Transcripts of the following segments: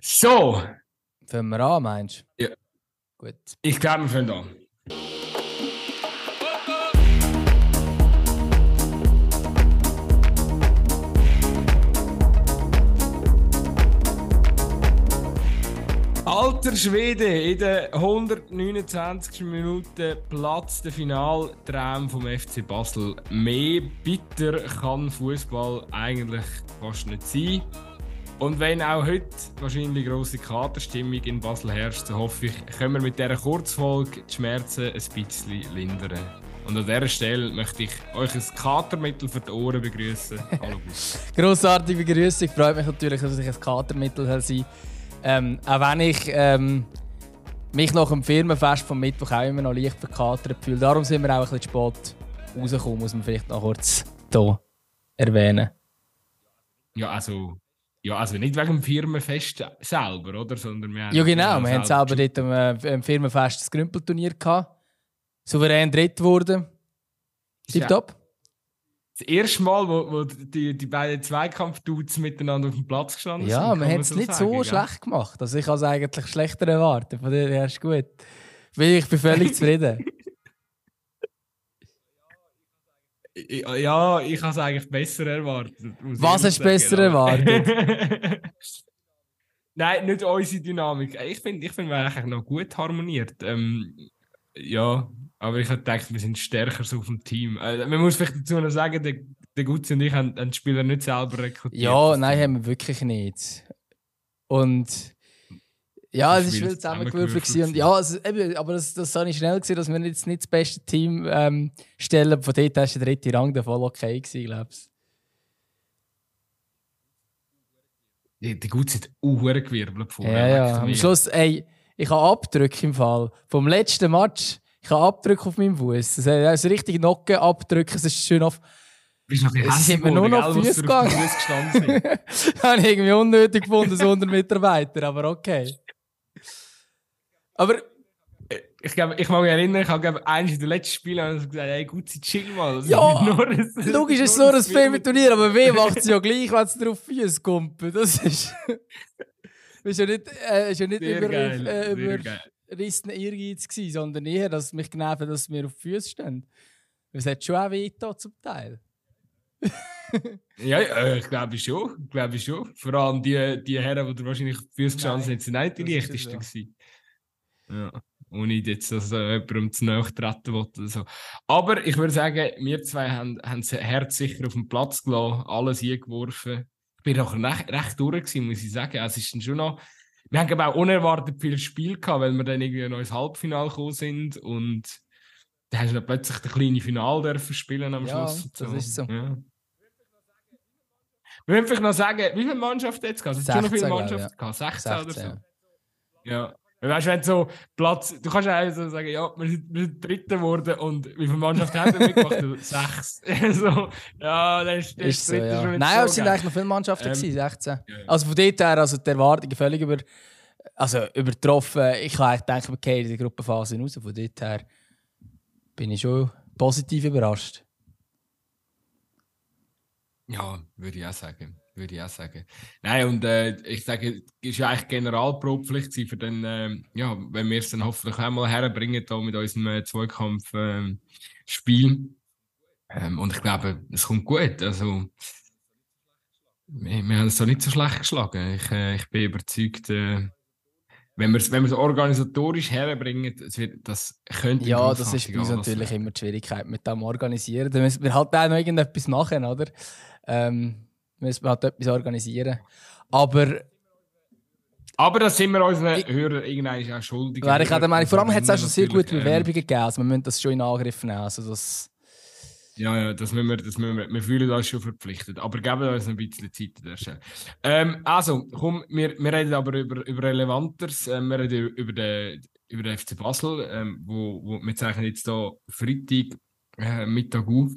So. Fangen wir an, meinst du? Ja. Gut. Ich glaube, wir fangen an. Alter Schwede, in der 129. Minute platzt der Finaltraum vom FC Basel. Mehr bitter kann Fußball eigentlich fast nicht sein. Und wenn auch heute wahrscheinlich grosse Katerstimmung in Basel herrscht, so hoffe ich, können wir mit dieser Kurzfolge die Schmerzen ein bisschen lindern. Und an dieser Stelle möchte ich euch ein Katermittel für die Ohren begrüßen. Hallo Grossartige Begrüßung. Freut mich natürlich, dass ich ein Katermittel sein ähm, Auch wenn ich ähm, mich nach dem Firmenfest vom Mittwoch auch immer noch leicht verkatert fühle. Darum sind wir auch ein bisschen spät rausgekommen, muss man vielleicht noch kurz hier erwähnen. Ja, also ja, also nicht wegen dem Firmenfest selber, oder? Sondern wir ja, genau. Wir haben selber dort am, äh, am Firmenfest das Grümpelturnier gehabt. Souverän dritt geworden. Tipptopp. Das erste Mal, wo, wo die, die beiden Zweikampf-Dudes miteinander auf dem Platz gestanden ja, sind. Ja, wir haben es nicht sagen, so gell? schlecht gemacht. Also ich habe es eigentlich schlechter erwartet. Von dir ist gut. Ich bin völlig zufrieden. Ja, ich habe es eigentlich besser erwartet. Was hast du besser erwartet? Nein, nicht unsere Dynamik. Ich finde, ich find, wir eigentlich noch gut harmoniert. Ähm, ja, aber ich habe gedacht, wir sind stärker so auf dem Team. Äh, man muss vielleicht dazu noch sagen, der, der Gutzi und ich haben, haben die Spieler nicht selber rekrutiert. Ja, nein, haben wir wirklich nicht. Und ja, es war viel zusammengewürfelt. Und ja, also, eben, aber das, das habe ich schnell gesehen, dass wir jetzt nicht das beste Team ähm, stellen. Von dort ist der dritte Rang der voll okay gewesen, glaube ich. Die, die gut sind gewirbelt vorher. Ja, ja. Am Schluss, ey, ich habe Abdrücke im Fall. Vom letzten Match, ich habe Abdrücke auf meinem Fuß. Das ist richtig Nockenabdrücke. Es ist schön auf. Bist noch ein sind mir nur noch Füße gegangen. habe ich irgendwie unnötig gefunden, so unter Mitarbeiter, aber okay. Aber ich glaube, ich mag mich erinnern, ich habe eines der letzten Spiele gesagt, hey, gut, chill mal. Das ja, logisch ist es nur ein Filmturnier, aber weh macht es ja gleich, wenn es drauf Füße kommt. Das ist. ist ja nicht, äh, ist ja nicht über, geil, äh, überrissen Ehrgeiz gewesen, sondern eher, dass mich genervt dass wir auf Füße stehen. Es hat schon auch weh zum Teil. ja, äh, ich glaube schon. glaube schon. Vor allem die, die Herren, die wahrscheinlich auf Füße gestanden sind, sind nicht die leichtesten. Ja. Ohne jetzt, dass äh, jemandem zu nahe treten will oder so. Aber ich würde sagen, wir zwei haben, haben das Herz sicher auf den Platz gelassen, alles eingeworfen. Ich bin auch recht, recht durch, gewesen, muss ich sagen. Es ist dann schon noch. Wir haben auch unerwartet viel Spiel gehabt, weil wir dann irgendwie noch ins Halbfinale gekommen sind und da hast du dann plötzlich das kleine Finale dürfen spielen am ja, Schluss. das so. ist so. Ja. Wir wollen vielleicht noch sagen, wie viele Mannschaften jetzt gehabt? Es hat schon noch viele Mannschaften ja. gehabt, 16, 16 oder so. Ja. Weißt du, wenn so Platz, du kannst ja so sagen, ja, wir sind, wir sind Dritter geworden und wie viele Mannschaften haben wir mitgemacht? Sechs. so, ja, das ist, das ist so, ja. schon Nein, so es sind eigentlich noch viele Mannschaften, ähm, gewesen, 16. Ja. Also von dort her, also die Erwartungen völlig über, also übertroffen. Ich gedacht, wir gehen in die Gruppenphase raus. Von dort her bin ich schon positiv überrascht. Ja, würde ich auch sagen würde ich auch sagen. Nein, und äh, ich sage, es ist ja eigentlich Generalprobpflicht für den, äh, ja, wenn wir es dann hoffentlich einmal herbringen hier mit unserem äh, Zweikampf-Spiel. Ähm, ähm, und ich glaube, es kommt gut. Also, wir, wir haben es so nicht so schlecht geschlagen. Ich, äh, ich bin überzeugt, äh, wenn wir es wenn organisatorisch herbringen, das, wird, das könnte Ja, das ist bei uns natürlich immer die Schwierigkeit mit dem Organisieren. Da müssen wir halt auch noch irgendetwas machen, oder? Ähm, müssen wir halt etwas organisieren. Aber. Aber das sind wir unseren Hörern irgendwann auch schuldig. Wäre ich auch der Meinung, vor allem hat es auch schon sehr gute Bewerbungen ähm, gegeben. Also wir müssen das schon in Angriff nehmen. Also das ja, ja, das müssen wir, das müssen wir, wir fühlen uns schon verpflichtet. Aber geben uns ein bisschen Zeit an der Stelle. Ähm, also, komm, wir, wir reden aber über, über Relevanteres. Ähm, wir reden über den, über den FC Basel, ähm, wo, wo wir zeichnen jetzt hier Freitag äh, Mittag auf.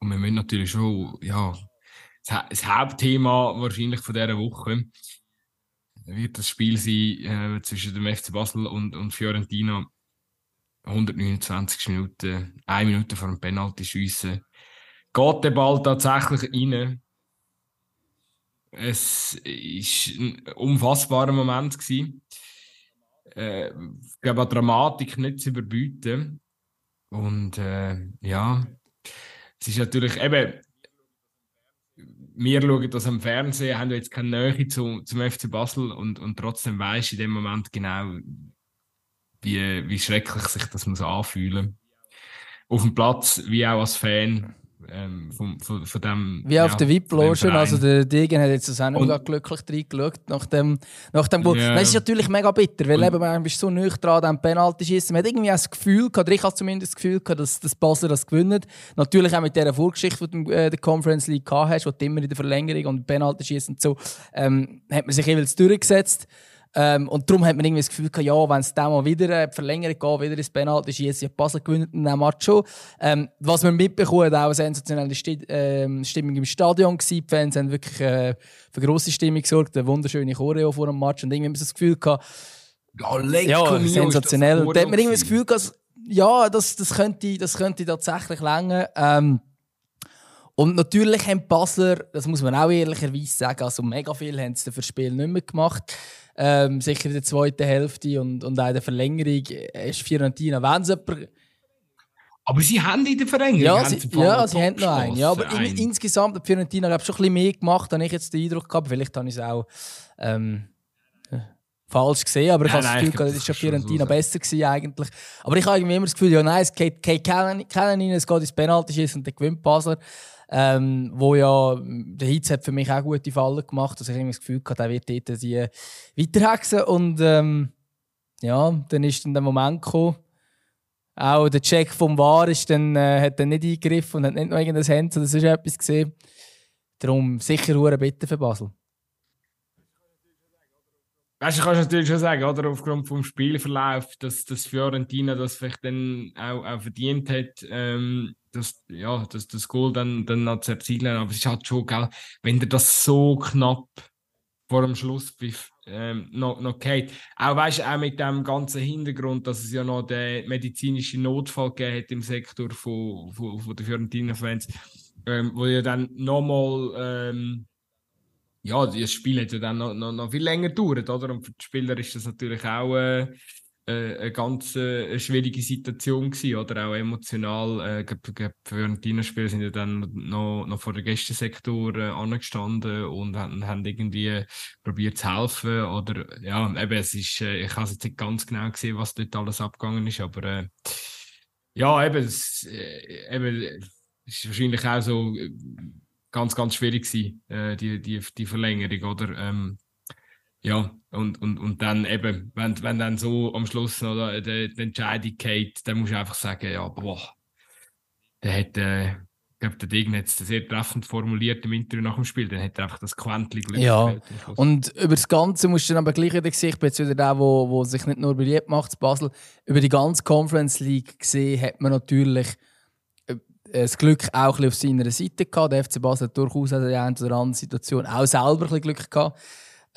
Und wir müssen natürlich schon, ja, das Hauptthema wahrscheinlich von dieser Woche wird das Spiel sein äh, zwischen dem FC Basel und, und Fiorentina. 129 Minuten, eine Minute vor dem Penalty schiessen. Geht der Ball tatsächlich rein? es war ein unfassbarer Moment. Gewesen. Äh, ich glaube, Dramatik nicht zu überbieten. Und äh, ja, es ist natürlich eben, wir schauen das am Fernsehen, haben jetzt keine Nähe zu, zum FC Basel und, und trotzdem weiß in dem Moment genau, wie, wie schrecklich sich das muss anfühlen. Auf dem Platz, wie auch als Fan ähm, von, von, von dem. Wie ja, auf der VIP-Lotion, also der Degen hat jetzt das auch nicht glücklich reingeschaut nach dem, nach dem Goal. Yeah. Das ist natürlich mega bitter, weil und, eben, man bist so nüchtern dran am Penalty schießen. Man hat irgendwie das Gefühl gehabt, ich habe zumindest das Gefühl gehabt, dass das Basel das gewinnt. Natürlich auch mit dieser Vorgeschichte, die du äh, der Conference League gehabt hast, wo du immer in der Verlängerung und Penalty schießen und so, ähm, hat man sich jeweils durchgesetzt. Ähm, und darum hat man irgendwie das Gefühl gehabt, ja, wenn es dann mal wieder eine Verlängerung geht, wieder ins Penalty schießt, ja, Basel gewinnt in diesem Match schon. Ähm, was man mitbekommen hat, auch eine sensationelle Sti äh, Stimmung im Stadion gewesen. Die Fans haben wirklich äh, für grosse Stimmung gesorgt, eine wunderschöne Choreo vor dem Match und irgendwie haben wir das Gefühl gehabt, ja, ja sensationell. Und da hat man irgendwie das Gefühl gehabt, ja, das, das, könnte, das könnte tatsächlich länger. Ähm, und natürlich haben die Basler, das muss man auch ehrlicherweise sagen, also mega viel haben sie für das Spiel nicht mehr gemacht. Ähm, sicher in der zweiten Hälfte und, und auch in der Verlängerung ist Fiorentina, wenn sie aber sie haben in der Verlängerung. Ja, sie, sie, ja, sie haben noch einen. Ja, aber in, insgesamt hat Fiorentina glaub, schon ein bisschen mehr gemacht, habe ich jetzt den Eindruck gehabt. Vielleicht habe ich es auch ähm, falsch gesehen, aber ich habe das Gefühl, das war Fiorentina so besser gewesen eigentlich. Aber ich habe irgendwie immer das Gefühl, ja nein, es geht, geht keinen rein, es geht ins Penalty und dann gewinnt Basler. Ähm, wo ja, der Hitz hat für mich auch gute Fallen gemacht. Also ich habe das Gefühl gehabt, er wird dort die weiterhexen. Und ähm, ja, dann ist dann der Moment gekommen. Auch der Check vom War ist dann, äh, hat dann nicht eingegriffen und hat nicht noch irgendein Hand oder sonst etwas gesehen. Darum sicher eine Bitte für Basel. Weißt du, kannst natürlich schon sagen, oder aufgrund vom Spielverlauf, dass, dass Fiorentina das vielleicht dann auch, auch verdient hat, ähm, das, ja, das, das Goal dann, dann noch zu erzielen. Aber es ist halt schon, gell, wenn dir das so knapp vor dem Schluss ähm, noch, noch geht. Auch, weißt, auch mit dem ganzen Hintergrund, dass es ja noch den medizinischen Notfall gegeben hat im Sektor von, von, von den Fiorentina-Fans, ähm, wo ja dann nochmal. Ähm, ja, das Spiel hat ja dann noch, noch, noch viel länger gedauert, oder? Und für die Spieler ist das natürlich auch äh, äh, eine ganz äh, schwierige Situation gewesen, oder auch emotional. Äh, glaub, Fiorentina-Spieler sind ja dann noch, noch vor der Gästensektor äh, angestanden und haben, haben irgendwie probiert zu helfen. Oder ja, eben, es ist, äh, ich habe jetzt nicht ganz genau gesehen, was dort alles abgegangen ist, aber äh, ja, eben, es, äh, eben, ist wahrscheinlich auch so äh, ganz, ganz schwierig gewesen, äh, die, die, die Verlängerung, oder? Ähm, ja, und, und, und dann eben, wenn, wenn dann so am Schluss noch die, die Entscheidung geht, dann musst du einfach sagen, ja, boah, der hat, äh, ich glaube, der Degen hat es sehr treffend formuliert im Interview nach dem Spiel, dann hat er einfach das Quäntchen Glück Ja, und über das Ganze musst du dann aber gleich wieder sehen, ich bin jetzt wieder der, wo, wo sich nicht nur beliebt macht, Basel, über die ganze Conference League gesehen, hat man natürlich äh, das Glück auch ein bisschen auf seiner Seite gehabt. Der FC Basel hat durchaus in der einen oder anderen Situation auch selber ein bisschen Glück gehabt.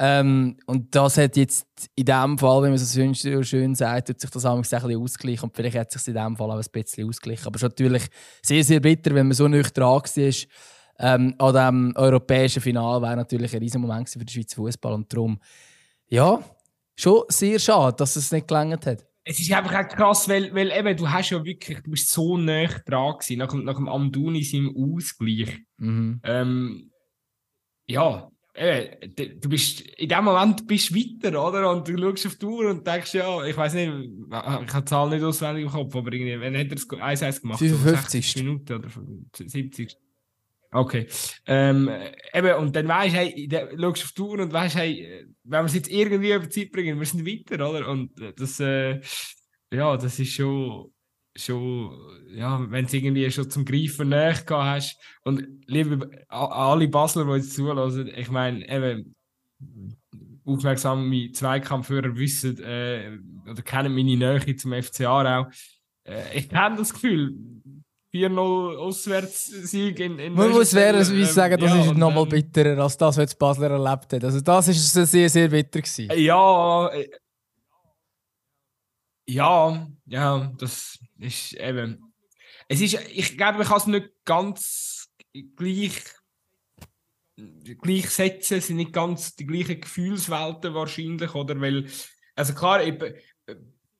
Ähm, und das hat jetzt in dem Fall, wenn man es so schön sagt, tut sich das ein bisschen ausgleichen. Und vielleicht hat es sich in dem Fall auch ein bisschen ausgleichen. Aber es ist natürlich sehr, sehr bitter, wenn man so nicht dran war. Ähm, an diesem europäischen Finale wäre natürlich ein riesen Moment für den Schweizer Fußball. Und darum, ja, schon sehr schade, dass es nicht gelangt hat. Es ist einfach auch krass, weil, weil eben, du hast ja wirklich, du bist so nah dran gewesen, nach, nach dem Amduni seinem Ausgleich. Mhm. Ähm, ja, du bist in dem Moment bist weiter, oder? Und du schaust auf die Uhr und denkst, ja, ich weiß nicht, ich habe die Zahl nicht auswendig im Kopf, aber irgendwie, wenn hat er es 1-1 gemacht? 55 Minuten oder 70. Okay. Ähm, eben, und dann weißt du, hey, schaust du auf die Uhr und weißt, hey, wenn wir es jetzt irgendwie über die Zeit bringen, wir sind weiter, oder? Und das, äh, ja, das ist schon schon, ja, wenn es irgendwie schon zum Greifen näher gehabt hast. Und liebe alle Basler, die jetzt zulassen, ich meine, eben, aufmerksame Zweikampfhörer wissen äh, oder kennen meine Nähe zum FCA auch. Äh, ich habe das Gefühl, 4-0 Auswärtssieg in, in Man muss fairerweise ähm, sagen, das ja, ist nochmal ähm, bitterer als das, was Basler erlebt hat. Also das ist sehr, sehr bitter gewesen. Ja, ja, ja, das ist eben. Es ist, ich glaube, ich kann es nicht ganz gleich gleich setzen, sind nicht ganz die gleichen Gefühlswelten wahrscheinlich, oder? Weil, also klar,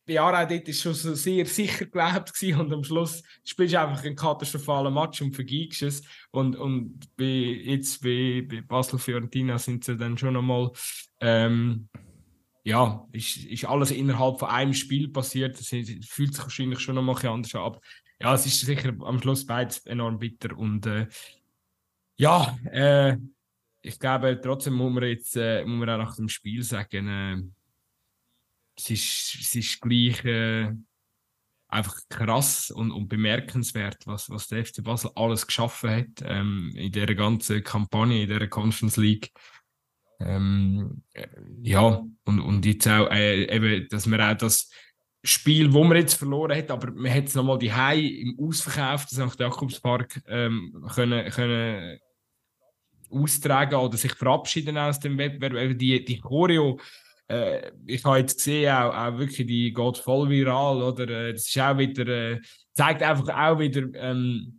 bei Aarau dort ist schon sehr sicher gelebt gewesen und am Schluss spielst du einfach einen katastrophalen Match und vergibst es. Und, und bei, jetzt bei, bei Basel-Fiorentina sind sie dann schon einmal, ähm, ja, ist, ist alles innerhalb von einem Spiel passiert. Das fühlt sich wahrscheinlich schon einmal anders an. Aber ja, es ist sicher am Schluss beides enorm bitter und äh, ja, äh, ich glaube, trotzdem muss man jetzt äh, muss man auch nach dem Spiel sagen, äh, es, ist, es ist gleich äh, einfach krass und, und, bemerkenswert, was, was der FC Basel alles geschaffen hat ähm, in dieser ganzen Kampagne, in dieser Conference League. Ähm, äh, ja, und, und jetzt auch, äh, eben, dass man auch das Spiel, wo man jetzt verloren hat, aber man hat es nochmal die Hai im Ausverkauf des St. Jakobspark ähm, können, können austragen oder sich verabschieden aus dem Wettbewerb. Die, die Choreo, äh, ich habe jetzt gesehen, auch, auch wirklich, die geht voll viral, oder? Äh, das ist auch wieder, äh, zeigt einfach auch wieder ähm, äh,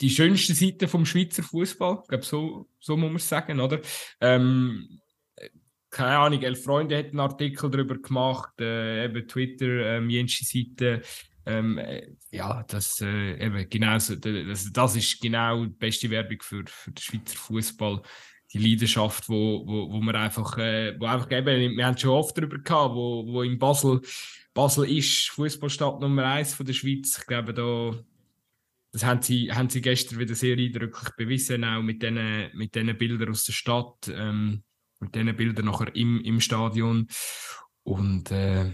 die schönste Seite vom Schweizer Fußball. Glaube, so, so muss man es sagen, oder? Ähm, keine Ahnung, elf Freunde hat einen Artikel darüber gemacht, äh, eben Twitter, ähm, jensche Seite. Ähm, äh, ja, das, äh, eben, genau, das, das ist genau die beste Werbung für, für den Schweizer Fußball. Die Leidenschaft, wo, wo, wo man einfach, äh, wo einfach eben, wir haben schon oft darüber gehabt, wo, wo in Basel, Basel ist Fußballstadt Nummer eins von der Schweiz. Ich glaube, da, das haben sie, haben sie gestern wieder sehr eindrücklich bewiesen, auch mit diesen mit Bildern aus der Stadt, ähm, mit diesen Bildern nachher im, im Stadion. Und äh,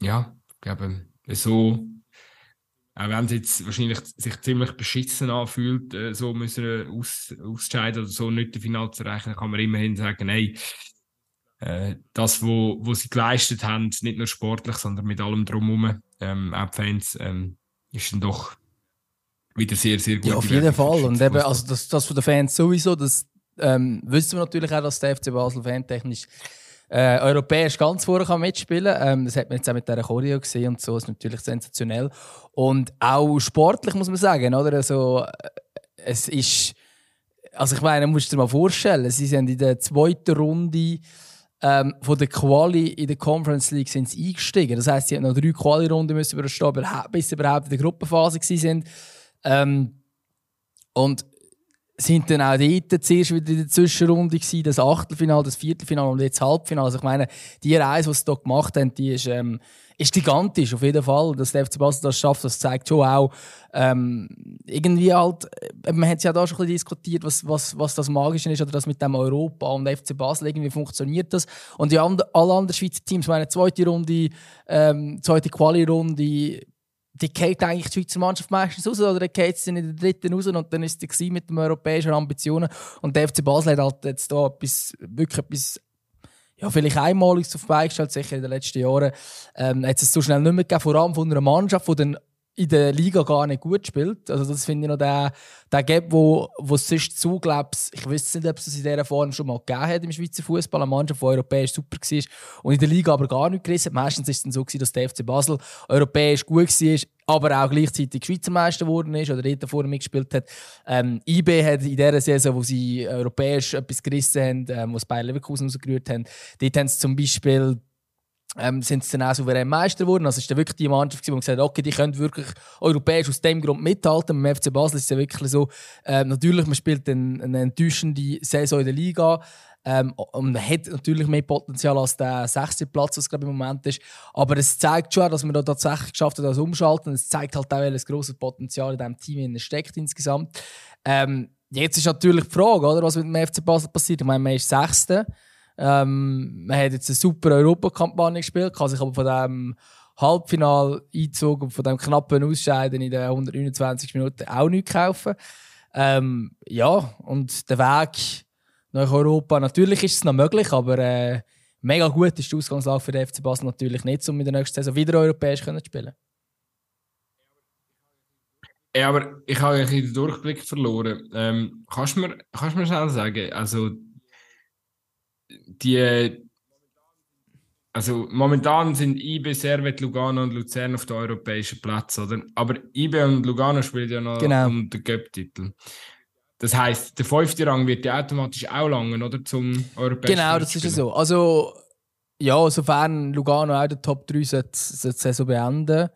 ja, glaube, so, auch wenn es jetzt wahrscheinlich sich ziemlich beschissen anfühlt, äh, so müssen aus, ausscheiden oder so nicht Final zu erreichen, kann man immerhin sagen, hey, äh, das, wo sie geleistet haben, nicht nur sportlich, sondern mit allem drumherum, ähm, auch die Fans, ähm, ist dann doch wieder sehr, sehr gut. Ja, auf jeden Fall. Und eben, also das, das von den Fans sowieso, das ähm, wissen wir natürlich auch, dass der FC Basel fantechnisch äh, europäisch ganz vorne kann mitspielen ähm, Das hat man jetzt auch mit dieser Choreo gesehen und so. Ist natürlich sensationell. Und auch sportlich muss man sagen, oder? Also, äh, es ist. Also, ich meine, musst du dir mal vorstellen, sie sind in der zweiten Runde ähm, von der Quali in der Conference League sind sie eingestiegen. Das heisst, sie haben noch drei Quali-Runden überstehen, bis sie überhaupt in der Gruppenphase waren. Ähm, und sind dann auch dort zuerst wieder in der Zwischenrunde gewesen, das Achtelfinale, das Viertelfinale und jetzt Halbfinale. Also ich meine, die Reise, die sie hier gemacht haben, die ist, ähm, ist gigantisch, auf jeden Fall. Dass der FC Basel das schafft, das zeigt schon auch, ähm, irgendwie halt, äh, man hat ja da schon ein diskutiert, was, was, was das Magische ist oder das mit dem Europa und FC Basel, irgendwie funktioniert das. Und die and alle anderen Schweizer Teams, meine zweite Runde, ähm, zweite Quali-Runde, die geht eigentlich die Schweizer Mannschaft meistens raus oder geht sie in der dritten raus und dann ist sie mit den europäischen Ambitionen. Und der FC Basel hat halt jetzt da etwas, wirklich etwas ja, vielleicht auf die Beine gestellt, sicher in den letzten Jahren. Ähm, hat es so schnell nicht mehr gegeben, vor allem von einer Mannschaft, die dann in der Liga gar nicht gut spielt. Also das finde ich noch der, der Gap, wo, wo es sonst zu, glaub's, ich weiß nicht, ob es in dieser Form schon mal gegeben hat im Schweizer Fußball, eine Mannschaft, die europäisch super war und in der Liga aber gar nicht gerissen hat. Meistens ist es dann so gewesen, dass der FC Basel europäisch gut war, aber auch gleichzeitig Schweizer Meister geworden ist oder dort vorne mitgespielt hat. Ähm, IB hat in dieser Saison, wo sie europäisch etwas gerissen haben, ähm, was Bayern Leverkusen rausgerührt haben, dort haben sie zum Beispiel ähm, sind sie dann auch souverän Meister geworden. Also es war wirklich die Mannschaft, die gesagt hat, okay, die können wirklich europäisch aus dem Grund mithalten. Beim FC Basel ist es ja wirklich so, ähm, natürlich, man spielt eine, eine enttäuschende Saison in der Liga. Ähm, und hat natürlich mehr Potenzial als der sechste Platz, was gerade im Moment ist. Aber es zeigt schon, dass man da tatsächlich geschafft hat, das umschalten. Es zeigt halt auch, welches grosses Potenzial in diesem Team steckt insgesamt. Ähm, jetzt ist natürlich die Frage, oder, was mit dem FC Basel passiert. Ich meine, man ist Sechste. Ähm, man hat jetzt eine super Europakampagne gespielt, kann sich aber von dem Halbfinal-Einzug und von dem knappen Ausscheiden in den 129 Minuten auch nicht kaufen. Ähm, ja, und der Weg nach Europa, natürlich ist es noch möglich, aber äh, mega gut ist die Ausgangslage für den FC Basel natürlich nicht, um in der nächsten Saison wieder europäisch zu spielen. Ja, aber ich habe ein den Durchblick verloren. Ähm, kannst du mir, kannst mir schnell sagen, also die, also momentan sind IB, Servet, Lugano und Luzern auf den europäischen Platz, oder? Aber IB und Lugano spielen ja noch genau. um den Cup-Titel. Das heisst, der fünfte Rang wird ja automatisch auch langen, oder? Zum europäischen Genau, das ist ja so. Also, ja, sofern Lugano auch der Top 3 sollte, sollte die Saison beenden,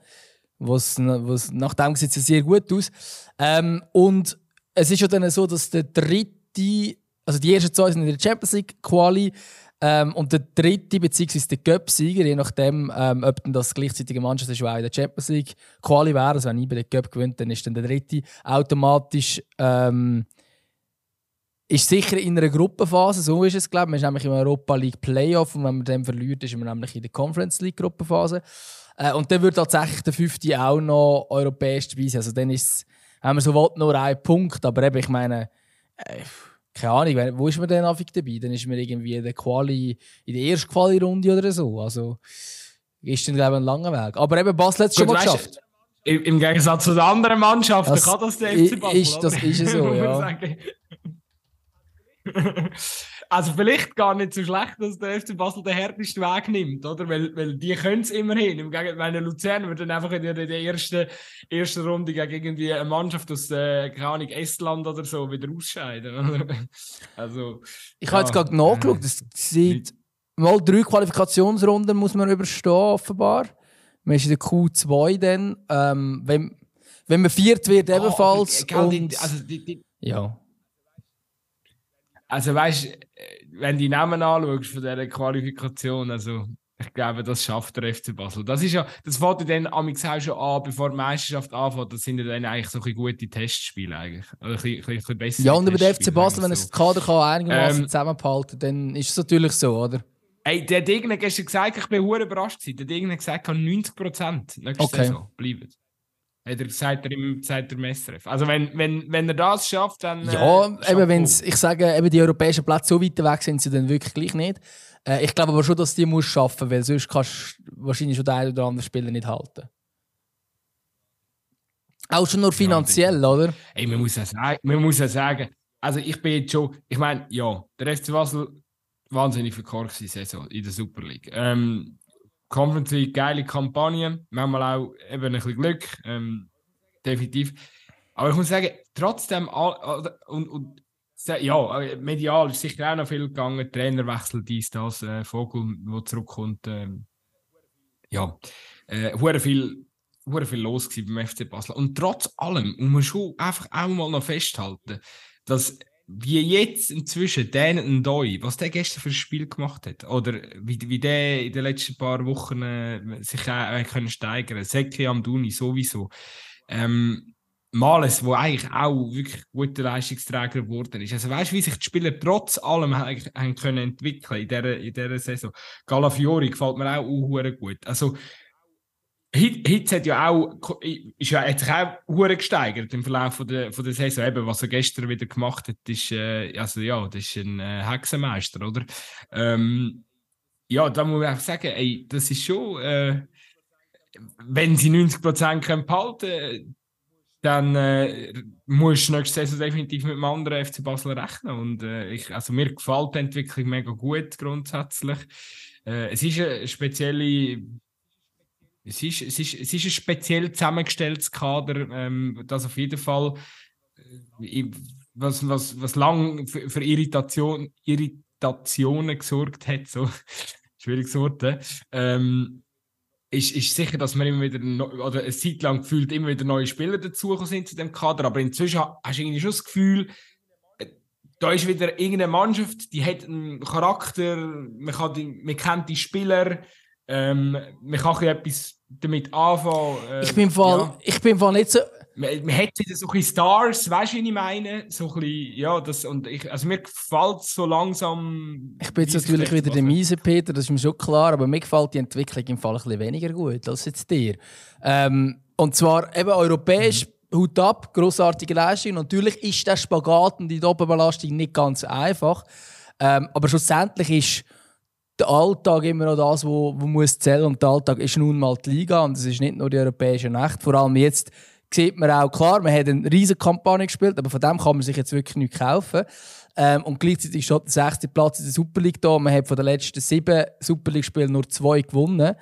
was, was nach dem sieht es sehr gut aus. Ähm, und es ist ja dann so, dass der dritte, also die ersten zwei sind in der Champions League Quali ähm, und der dritte, beziehungsweise der Cup-Sieger, je nachdem, ähm, ob dann das gleichzeitige Mannschaft ist, die auch in der Champions League Quali wäre, also wenn ich bei der Cup gewinnt, dann ist dann der dritte automatisch ähm, ist sicher in einer Gruppenphase, so ist es, glaube ich. Man ist nämlich im Europa League Playoff und wenn man dann verliert, ist man nämlich in der Conference League Gruppenphase. Äh, und dann wird tatsächlich der fünfte auch noch europäisch dabei sein. Also dann ist es, wenn man so will, nur ein Punkt. Aber eben, ich meine, äh, keine Ahnung, wo ist man denn dabei? Dann ist man irgendwie in der Quali, in der ersten Quali-Runde oder so. Also ist dann, glaube ich, ein langer Weg. Aber eben, Basel hat es schon mal geschafft. Im Gegensatz zu den anderen Mannschaften das kann das der FC Basel. Ist, das ist so, ja. also vielleicht gar nicht so schlecht, dass der FC Basel den härtesten Weg nimmt, oder? Weil, weil die können es immerhin. Im Gegenteil, meine Luzern wird dann einfach in der, in der ersten, ersten Runde gegen irgendwie eine Mannschaft aus, äh, keine Ahnung, Estland oder so wieder ausscheiden. also, ich ja, habe jetzt gerade nachgeschaut, es sieht mal drei Qualifikationsrunden muss man überstehen, offenbar. Man ist in der Q2 dann. Ähm, wenn, wenn man viert wird, ah, ebenfalls. Oh, und, also die, die, ja. Also weißt du, wenn du die Namen anschaust von dieser Qualifikation, also ich glaube, das schafft der FC Basel. Das ist ja, das fängt dann amix auch schon an, bevor die Meisterschaft anfängt. Das sind ja dann eigentlich so ein gute Testspiele eigentlich. Oder ein bisschen, ein bisschen bessere Ja, und über den FC Basel, wenn er so. das Kader kann einigermaßen ähm, zusammenhalten dann ist es natürlich so, oder? Ey, der hat gestern gesagt, ich bin hure überrascht gewesen. Der hat gesagt, 90 Prozent nächste okay. Saison bleiben. Hat er gesagt, er im sagt der Messeref. Also wenn, wenn, wenn er das schafft, dann. Ja, äh, eben, wenn's, ich sage, eben die europäischen Plätze so weit weg sind sie dann wirklich gleich nicht. Äh, ich glaube aber schon, dass die muss schaffen, weil sonst kannst du wahrscheinlich schon den einen oder anderen Spieler nicht halten. Auch schon nur finanziell, ja, oder? Ey, man muss ja sagen, man muss ja sagen, also ich bin jetzt schon, ich meine, ja, der FC Basel wahnsinnig verkorkste Saison in der Super League. Ähm, Conference League, geile Kampagne, manchmal auch eben ein bisschen Glück, ähm, definitiv. Aber ich muss sagen, trotzdem, und, und ja, medial ist sicher auch noch viel gegangen, Trainerwechsel, dies, das, äh, Vogel, der zurückkommt. Ähm, ja, äh, viel, viel los beim FC Basel. Und trotz allem muss man schon einfach auch mal noch festhalten, dass wie jetzt inzwischen Dan Doi, was der gestern für ein Spiel gemacht hat, oder wie, wie der in den letzten paar Wochen äh, sich äh, können steigern, Seki Amduni sowieso. Ähm, Males, wo eigentlich auch wirklich guter Leistungsträger geworden ist. Also weißt du, wie sich die Spieler trotz allem haben können entwickeln in dieser, in dieser Saison. Galafiori gefällt mir auch, gut. Also Hitz hat ja auch, ist ja, hat sich auch gesteigert im Verlauf von der, von der Saison. Eben, was er gestern wieder gemacht hat, ist, äh, also ja, das ist ein äh, Hexenmeister, oder? Ähm, ja, da muss ich einfach sagen, ey, das ist schon, äh, wenn sie 90% können behalten dann äh, musst du nächste Saison definitiv mit einem anderen FC Basel rechnen. Und äh, ich, also mir gefällt die Entwicklung mega gut grundsätzlich. Äh, es ist eine spezielle es ist, es ist, es ist ein speziell zusammengestelltes Kader, ähm, das auf jeden Fall, äh, was, was, was lang für, für Irritation, Irritationen gesorgt hat, so schwieriges Wort, ähm, ist, ist sicher, dass man immer wieder, oder eine Zeit lang gefühlt immer wieder neue Spieler dazugekommen sind zu dem Kader, aber inzwischen hast du irgendwie schon das Gefühl, äh, da ist wieder irgendeine Mannschaft, die hat einen Charakter, man, kann die, man kennt die Spieler, ähm, man kann etwas damit anfangen. Äh, ich bin Fall, ja. ich bin Fall nicht so. Man, man hat so ein bisschen Stars, weißt du, wie ich meine? So ein bisschen, ja, das, und ich, also mir gefällt so langsam. Ich bin jetzt natürlich wieder der miese Peter, das ist mir schon klar, aber mir gefällt die Entwicklung im Fall ein bisschen weniger gut als jetzt dir. Ähm, und zwar eben europäisch. Mhm. Hut ab, grossartige Leistung. Natürlich ist der Spagat und die Doppelbelastung nicht ganz einfach. Ähm, aber schlussendlich ist der Alltag immer noch das, wo, wo muss zählen und der Alltag ist nun mal die Liga und es ist nicht nur die europäische Nacht. Vor allem jetzt sieht man auch klar, man hat eine riesige Kampagne gespielt, aber von dem kann man sich jetzt wirklich nicht kaufen. Ähm, und gleichzeitig ist schon der sechste Platz in der Super League da. Man hat von den letzten sieben Super League-Spielen nur zwei gewonnen.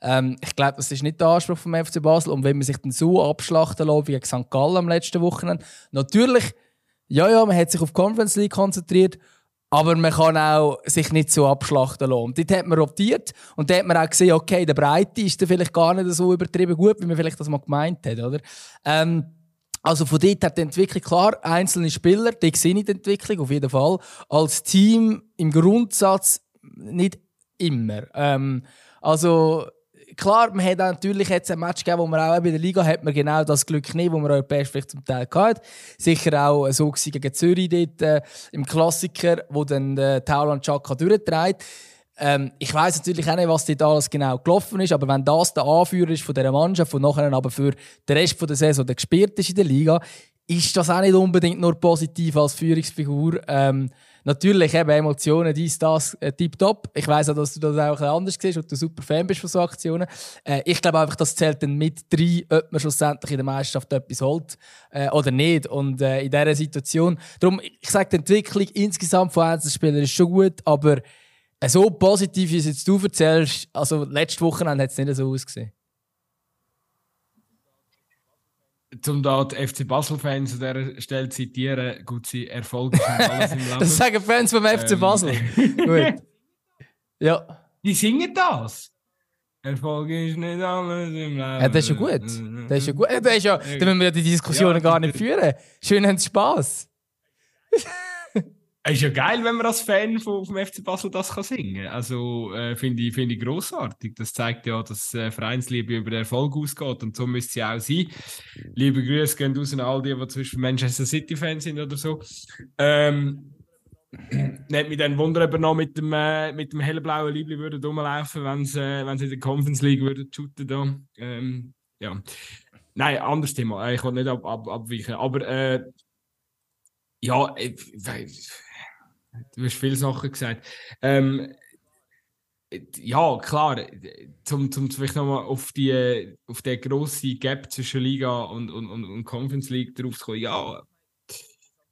Ähm, ich glaube, das ist nicht der Anspruch vom FC Basel. Und wenn man sich dann so abschlachten lässt wie St. Gallen am letzten Wochenende, natürlich ja, ja, man hat sich auf die Conference League konzentriert, aber man kann auch sich nicht so abschlachten lassen. Dort hat man rotiert und dort hat man auch gesehen, okay, der Breite ist dann vielleicht gar nicht so übertrieben gut, wie man vielleicht das mal gemeint hat, oder? Ähm, also von dort hat die Entwicklung klar, einzelne Spieler, die sehen die Entwicklung auf jeden Fall. Als Team im Grundsatz nicht immer. Ähm, also klar, man hat natürlich jetzt ein Match gegeben, wo man auch bei der Liga hat man genau das Glück nicht, wo man europäisch vielleicht zum Teil hatte. Sicher auch so gegen Zürich dort äh, im Klassiker, wo dann äh, Tauland Chaka durchtreibt. Ähm, ich weiß natürlich auch nicht, was dort alles genau gelaufen ist, aber wenn das der Anführer ist von dieser Mannschaft, und nachher aber für den Rest der Saison der gespielt ist in der Liga, ist das auch nicht unbedingt nur positiv als Führungsfigur. Ähm, natürlich eben Emotionen, dies, das, äh, tipptopp. Ich weiß auch, dass du das auch ein anders siehst und du super Fan bist von so Aktionen. Äh, ich glaube einfach, das zählt dann mit drei, ob man schlussendlich in der Meisterschaft etwas holt äh, oder nicht. Und äh, in dieser Situation, darum, ich sage, die Entwicklung insgesamt von Einzelspielern ist schon gut, aber so positiv, wie es jetzt du erzählst, also letzte Woche hat es nicht so ausgesehen. Zum da die FC Basel-Fans an dieser Stelle zitieren, gut, sie Erfolge sind alles im Leben. das sagen Fans vom FC ähm. Basel. gut. Ja. Die singen das. Erfolg ist nicht alles im Leben. Ja, das ist ja gut. Das ist ja gut. Das ist ja, da müssen wir ja die Diskussionen ja, gar nicht führen. Schön haben. Es ist ja geil, wenn man als Fan vom, vom FC Basel das kann singen kann. Also äh, finde ich, find ich grossartig. Das zeigt ja, dass äh, Vereinsliebe über den Erfolg ausgeht und so müsste sie auch sein. Liebe Grüße gehen raus an all die, die zwischen Manchester City-Fans sind oder so. Ähm, nicht mich dann wundern, ob er noch mit dem, äh, mit dem hellblauen Liebling würde rumlaufen, wenn sie äh, in der Conference League würde shooten da. Ähm, ja. Nein, anderes Thema. Ich will nicht ab, ab, abweichen. Aber äh, ja, ich, ich, Du hast viele Sachen gesagt. Ähm, ja, klar, zum, zum vielleicht nochmal auf die auf den grossen Gap zwischen Liga und, und, und, und Conference League drauf zu kommen, ja.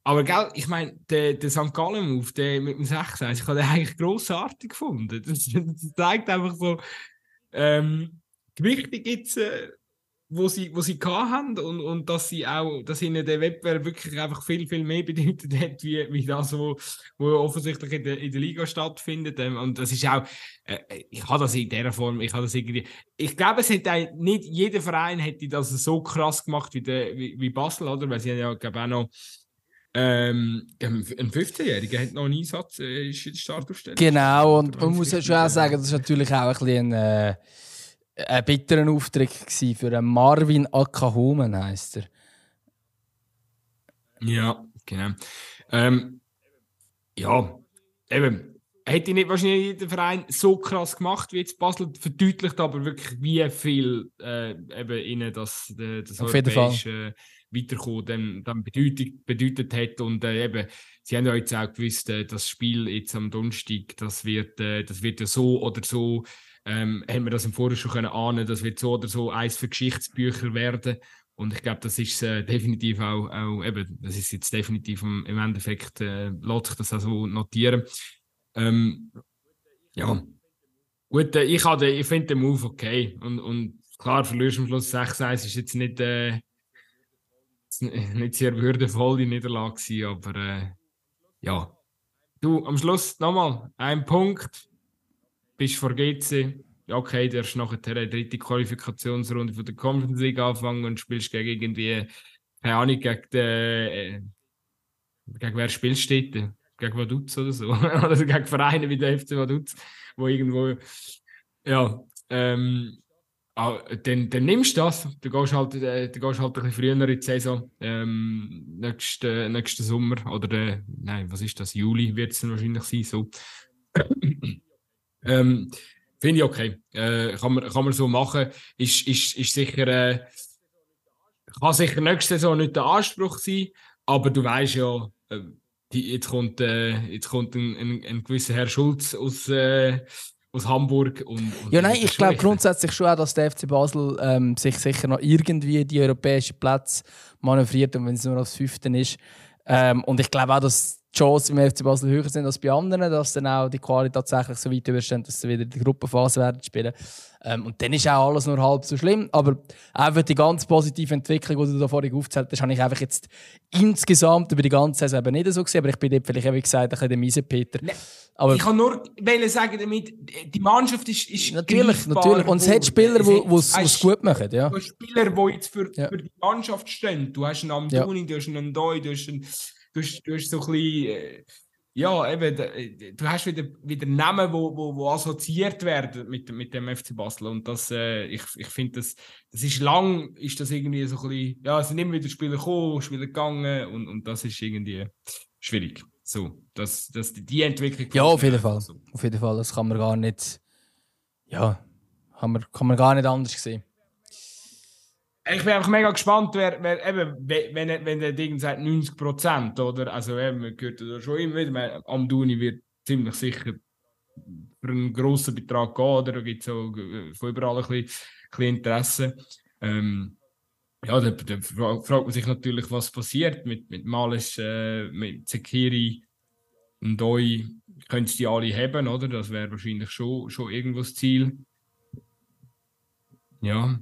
Aber gell, ich meine, der, der St. Gallen Move, der mit dem 6 ich habe den eigentlich grossartig gefunden. Das, das zeigt einfach so, ähm, wichtig jetzt äh, wo sie, wo sie haben und, und dass sie auch, dass ihnen der Wettbewerb wirklich einfach viel, viel mehr bedeutet hat, wie, wie das, wo, wo offensichtlich in der, in der Liga stattfindet. Ähm, und das ist auch, äh, ich habe das in dieser Form, ich habe das irgendwie, ich glaube, es hätte nicht jeder Verein hätte das so krass gemacht wie, der, wie, wie Basel, oder? Weil sie haben ja, glaube auch noch, ähm, ein 15-Jähriger hat noch einen Einsatz, äh, ist in der Startaufstellung. Genau, und man muss ja schon auch sagen, das ist natürlich auch ein bisschen, äh, ein bitterer Auftritt für einen Marvin Akahumen, heisst er. Ja, genau. Ähm, ja, eben. Hätte nicht wahrscheinlich jeder Verein so krass gemacht wie jetzt Basel, verdeutlicht aber wirklich, wie viel äh, eben ihnen das, äh, das Auf europäische äh, Weiterkommen dann, dann bedeutet, bedeutet hat. Und äh, eben, sie haben ja jetzt auch gewusst, äh, das Spiel jetzt am Donnerstag, das wird, äh, das wird ja so oder so ähm, haben wir das im Vorhinein schon können ahnen, das wird so oder so eins für Geschichtsbücher werden. Und ich glaube, das ist äh, definitiv auch, auch, eben, das ist jetzt definitiv im, im Endeffekt, äh, lässt sich das auch so notieren. Ähm, ja, gut, äh, ich, ich finde den Move okay. Und, und klar, verlierst am Schluss 6-1 ist jetzt nicht, äh, nicht sehr würdevoll die Niederlage gewesen, aber äh, ja. Du, am Schluss nochmal ein Punkt bist vor GC, okay, du darfst nachher eine dritte Qualifikationsrunde von der Conference League anfangen und spielst gegen irgendwie, keine Ahnung, gegen den, äh, gegen wer spielst du dort? Gegen Vaduz oder so? oder gegen Vereine wie der FC Vaduz, wo irgendwo, ja, ähm, Ah, dann, dann nimmst du das. Du gehst halt, äh, du gehst halt ein bisschen früher in die Saison. Ähm, nächsten, nächsten Sommer oder äh, nein, was ist das? Juli wird es wahrscheinlich sein. So. Ähm, Finde ich okay. Äh, kann, man, kann man so machen. Ist, ist, ist sicher, äh, kann sicher nächste Saison nicht der Anspruch sein, aber du weißt ja, äh, die, jetzt kommt, äh, jetzt kommt ein, ein, ein, gewisser Herr Schulz aus, äh, aus Hamburg. Und, und ja, nein, ich glaube grundsätzlich schon auch, dass der FC Basel ähm, sich sicher noch irgendwie die europäischen Plätze manövriert und wenn es nur als Fünften ist. Ähm, und ich glaube auch, dass Chancen im FC Basel höher sind als bei anderen, dass dann auch die Qualität tatsächlich so weit überstehen, dass sie wieder die Gruppenphase werden spielen. Ähm, und dann ist auch alles nur halb so schlimm. Aber einfach die ganz positive Entwicklung, die du da vorhin aufgezählt hast, habe ich einfach jetzt insgesamt über die ganze Saison eben nicht so gesehen. Aber ich bin dort vielleicht, wie gesagt, ein bisschen der miese Peter. Nee. Aber ich kann nur sagen, damit, die Mannschaft ist, ist Natürlich, natürlich. Und es hat Spieler, die es gut machen. Ja. Spieler, die jetzt für, ja. für die Mannschaft stehen. Du hast einen Amduni, ja. du hast einen Ndoi, du hast einen du hast, du hast so ein bisschen, äh, ja, eben, äh, du hast wieder, wieder Namen, die wo, wo, wo assoziiert werden mit, mit dem FC Basel. Und das, äh, ich, ich finde, das, das ist lang, ist das irgendwie so ein bisschen, ja, es sind immer wieder Spieler gekommen, Spieler gegangen und, und das ist irgendwie schwierig. So, das, das, die Entwicklung. Ja, auf jeden Fall. So. Auf jeden Fall, das kann man gar nicht, ja, kann man, kann man gar nicht anders sehen. Ich bin einfach mega gespannt, wer, wer eben, wenn, wenn der Ding sagt 90 Prozent, oder? Also, eben, man hört schon immer wieder. Amduni wird ziemlich sicher für einen grossen Betrag gehen, oder? Da gibt es auch äh, von überall ein bisschen, ein Interesse. Ähm, ja, da, fragt man sich natürlich, was passiert mit, mit Malisch, äh, mit Zekiri und. Können sie die alle haben, oder? Das wäre wahrscheinlich schon, schon irgendwo das Ziel. Ja,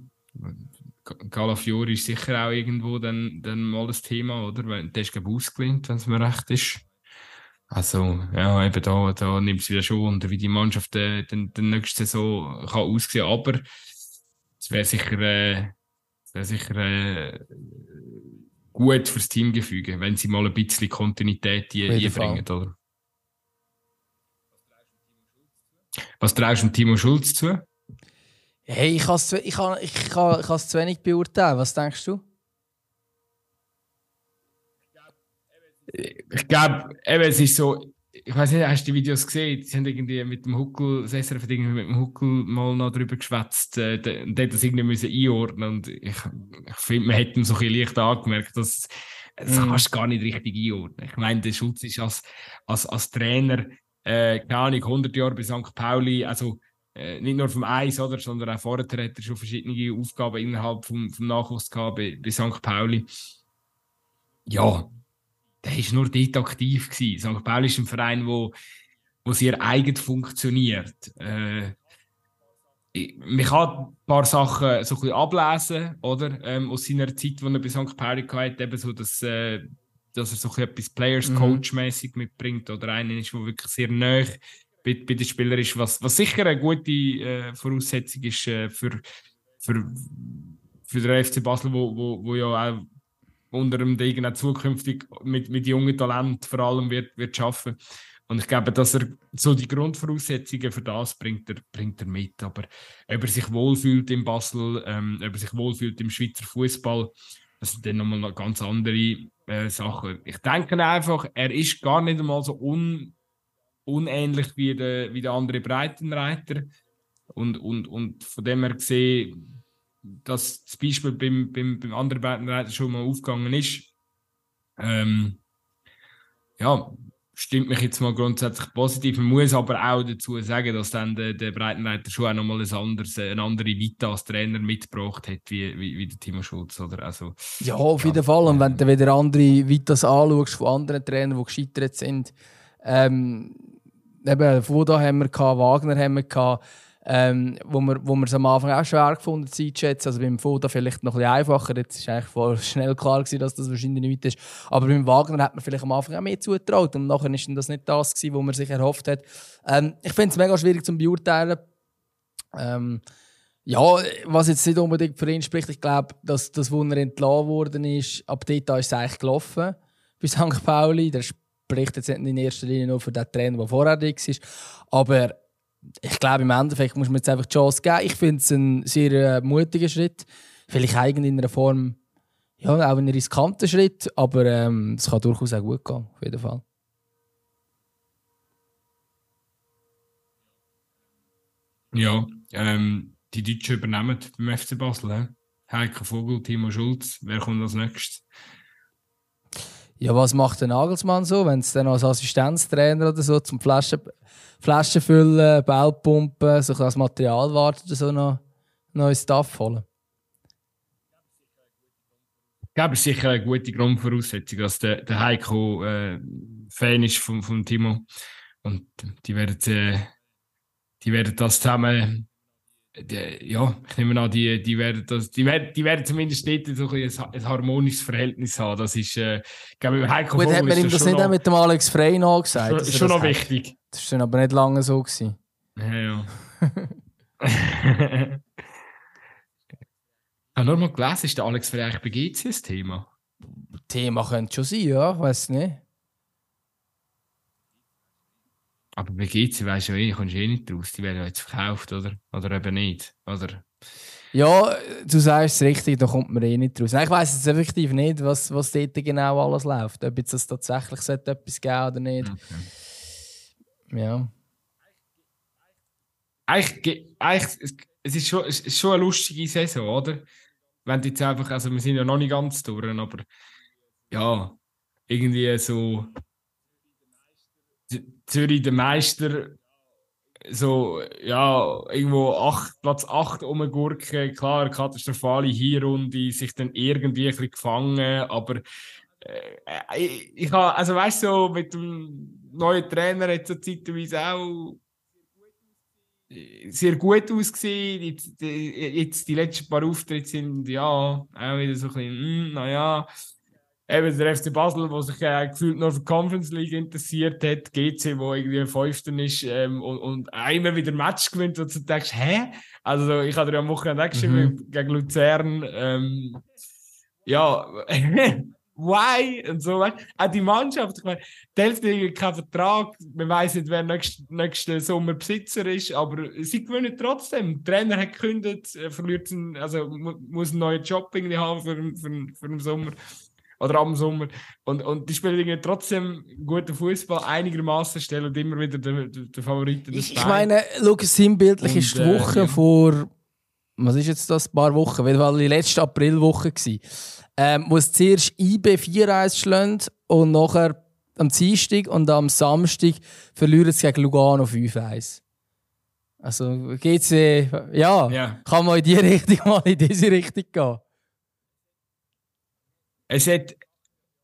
Calafiori ist sicher auch irgendwo dann, dann mal das Thema, oder? Der ist, glaube ich, ausgelehnt, wenn es mir recht ist. Also, ja, eben da, da nimmt es wieder schon unter, wie die Mannschaft äh, den, den nächste Saison kann aussehen. Aber es wäre sicher, äh, wär sicher äh, gut fürs Teamgefüge, wenn sie mal ein bisschen Kontinuität einbringen, oder? Was traust du Timo Schulz zu? Hey, ich kann es ich kann, ich kann, ich kann zu wenig beurteilen. Was denkst du? Ich glaube, eben, es ist so, ich weiß nicht, hast du die Videos gesehen? Sie haben irgendwie mit dem Huckel, das SRF hat irgendwie mit dem Huckel mal noch drüber geschwätzt äh, und hat das irgendwie müssen einordnen und ich, ich finde, man hätte ihm so ein bisschen leicht angemerkt, dass das mm. kannst du gar nicht richtig einordnen. Ich meine, der Schutz ist als, als, als Trainer, äh, keine Ahnung, 100 Jahre bei St. Pauli, also nicht nur vom Eis, oder, sondern auch vorher hat er schon verschiedene Aufgaben innerhalb vom, vom Nachwuchs gehabt bei, bei St. Pauli. Ja, der war nur dort aktiv. Gewesen. St. Pauli ist ein Verein, wo, wo sehr eigen funktioniert. Äh, man kann ein paar Sachen so ein bisschen ablesen, oder? Ähm, aus seiner Zeit, die er bei St. Pauli hatte, eben so, dass, äh, dass er so etwas Players-Coach-mäßig mhm. mitbringt oder einer ist, der wirklich sehr nah bei, bei den Spielern ist, was, was sicher eine gute äh, Voraussetzung ist äh, für, für, für den FC Basel, wo, wo, wo ja auch unter dem Degen auch zukünftig mit, mit jungen Talenten vor allem wird, wird schaffen. Und ich glaube, dass er so die Grundvoraussetzungen für das bringt er, bringt er mit. Aber ob er sich wohlfühlt in Basel, ähm, ob er sich wohlfühlt im Schweizer Fußball, das sind dann nochmal ganz andere äh, Sachen. Ich denke einfach, er ist gar nicht einmal so un unähnlich wie der, wie der andere Breitenreiter. Und, und, und von dem her gesehen, dass das Beispiel beim, beim, beim anderen Breitenreiter schon mal aufgegangen ist, ähm, ja, stimmt mich jetzt mal grundsätzlich positiv. Man muss aber auch dazu sagen, dass dann der, der Breitenreiter schon auch nochmal ein anderes, eine andere Vita als Trainer mitgebracht hat, wie, wie, wie der Timo Schulz. Oder? Also, ja, auf jeden Fall. Und wenn du wieder andere Vitas anschaust von anderen Trainern, die gescheitert sind, ähm, eben, Fuda haben wir Wagner haben wir gehabt, ähm, wo wir wo es am Anfang auch schwer gefunden einzuschätzen. Also beim Fuda vielleicht noch ein einfacher. Jetzt war eigentlich voll schnell klar gewesen, dass das wahrscheinlich nicht ist. Aber beim Wagner hat man vielleicht am Anfang auch mehr zugetraut und nachher ist das nicht das gewesen, was man sich erhofft hat. Ähm, ich finde es mega schwierig zu beurteilen. Ähm, ja, was jetzt nicht unbedingt für ihn spricht, ich glaube, dass das, wo er entlassen worden ist, ab dort ist es eigentlich gelaufen bei St. Pauli. Der spricht jetzt in erster Linie nur für den Trainer, der vorher da war. Aber ich glaube, im Endeffekt muss man jetzt einfach die Chance geben. Ich finde es ein sehr äh, mutiger Schritt. Vielleicht eigentlich in einer Form, ja, auch ein riskanter Schritt, aber ähm, es kann durchaus auch gut gehen, auf jeden Fall. Ja, ähm, die Deutschen übernehmen beim FC Basel. He? Heike Vogel, Timo Schulz, wer kommt als nächstes? Ja, was macht der Nagelsmann so, wenn es dann als Assistenztrainer oder so zum Flaschen, Flaschen füllen, Ball pumpen, so als Material wartet oder so noch neues Stuff holen? Ich glaube, es sicher eine gute Grundvoraussetzung, dass der, der Heiko äh, Fan ist von, von Timo. Und die werden, äh, die werden das zusammen die, ja, ich nehme an, die, die, werden das, die, werden, die werden zumindest dort so ein, ein harmonisches Verhältnis haben. Das ist, äh, glaube ich, Heiko Gut, hat man ihm das, nicht auch mit dem Alex Frey noch gesagt? Das ist schon noch wichtig. Das ist dann aber nicht lange so gewesen. Ja, ja. ich habe nur mal gelesen, ist der Alex Frey eigentlich bei GC ein Thema? Thema könnte schon sein, ja, ich weiß nicht. Aber bei GC weisst du eh, kommst du eh nicht raus. Die werden ja jetzt verkauft, oder? Oder eben nicht, oder? Ja, du sagst es richtig, da kommt man eh nicht raus. Nein, ich weiss jetzt effektiv nicht, was, was dort genau alles läuft. Ob jetzt das tatsächlich etwas geben oder nicht. Okay. Ja. Eigentlich, eigentlich, es ist schon, es ist schon eine lustige Saison, oder? Wenn jetzt einfach, also wir sind ja noch nicht ganz durch, aber ja, irgendwie so Zürich der Meister so, ja, irgendwo acht, Platz 8 umgurken, klar, katastrophale Hinrunde, sich dann irgendwie ein bisschen gefangen, aber äh, ich, ich habe, also weißt du, so, mit dem neuen Trainer hat es zeitweise auch sehr gut ausgesehen. Jetzt, jetzt die letzten paar Auftritte sind ja auch wieder so ein bisschen, mm, naja eben der FC Basel, der sich äh, gefühlt nur für die Conference League interessiert hat, GC, wo irgendwie Fünfter ist ähm, und, und immer wieder Match gewinnt, wo du denkst, hä? Also ich hatte ja am Wochenende geschrieben mhm. gegen Luzern, ähm, ja, why? Und so, auch die Mannschaft, ich meine, die Hälfte keinen Vertrag, man weiß nicht, wer nächsten nächste Sommer Besitzer ist, aber sie gewinnen trotzdem. Der Trainer hat gekündigt, verliert einen, also muss einen neuen Job irgendwie haben für, für, für den Sommer oder am Sommer. Und, und die spielen trotzdem guten Fußball einigermaßen, stellen immer wieder den, den Favoriten das Ich meine, schau, sinnbildlich und, ist die Woche äh, ja. vor, was ist jetzt das, ein paar Wochen, weil war die letzte Aprilwoche ähm, wo es zuerst IB 4-1 schlägt und nachher am Dienstag und am Samstag verlieren sie gegen Lugano 5-1. Also geht's, äh, ja, ja, kann man in die Richtung mal in diese Richtung gehen es hat,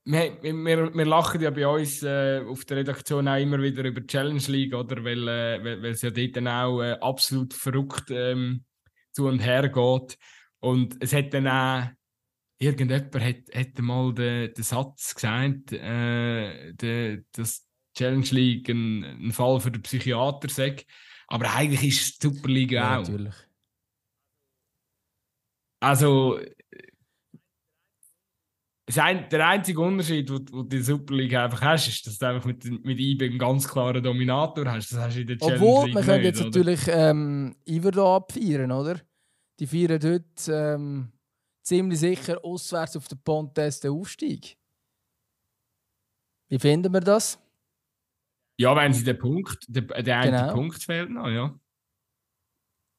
wir, wir, wir lachen ja bei uns äh, auf der Redaktion auch immer wieder über die Challenge League, oder? Weil, äh, weil, es ja dort dann auch äh, absolut verrückt ähm, zu und her geht. Und es hat dann auch, irgendjemand hat, hat mal den, den Satz gesagt, äh, de, dass Challenge League ein, ein Fall für den Psychiater sei. Aber eigentlich ist die Superliga ja, auch. Natürlich. Also, ein, der einzige Unterschied, den die Superliga einfach hast, ist, dass du einfach mit, mit IBE einen ganz klaren Dominator hast. Das hast du in der Challenge Obwohl, man könnte jetzt oder? natürlich ähm, Iverdo abfeiern, oder? Die feiern dort ähm, ziemlich sicher auswärts auf der Pontes den Aufstieg. Wie finden wir das? Ja, wenn sie den Punkt, der, der eine genau. Punkt fehlt noch, ja.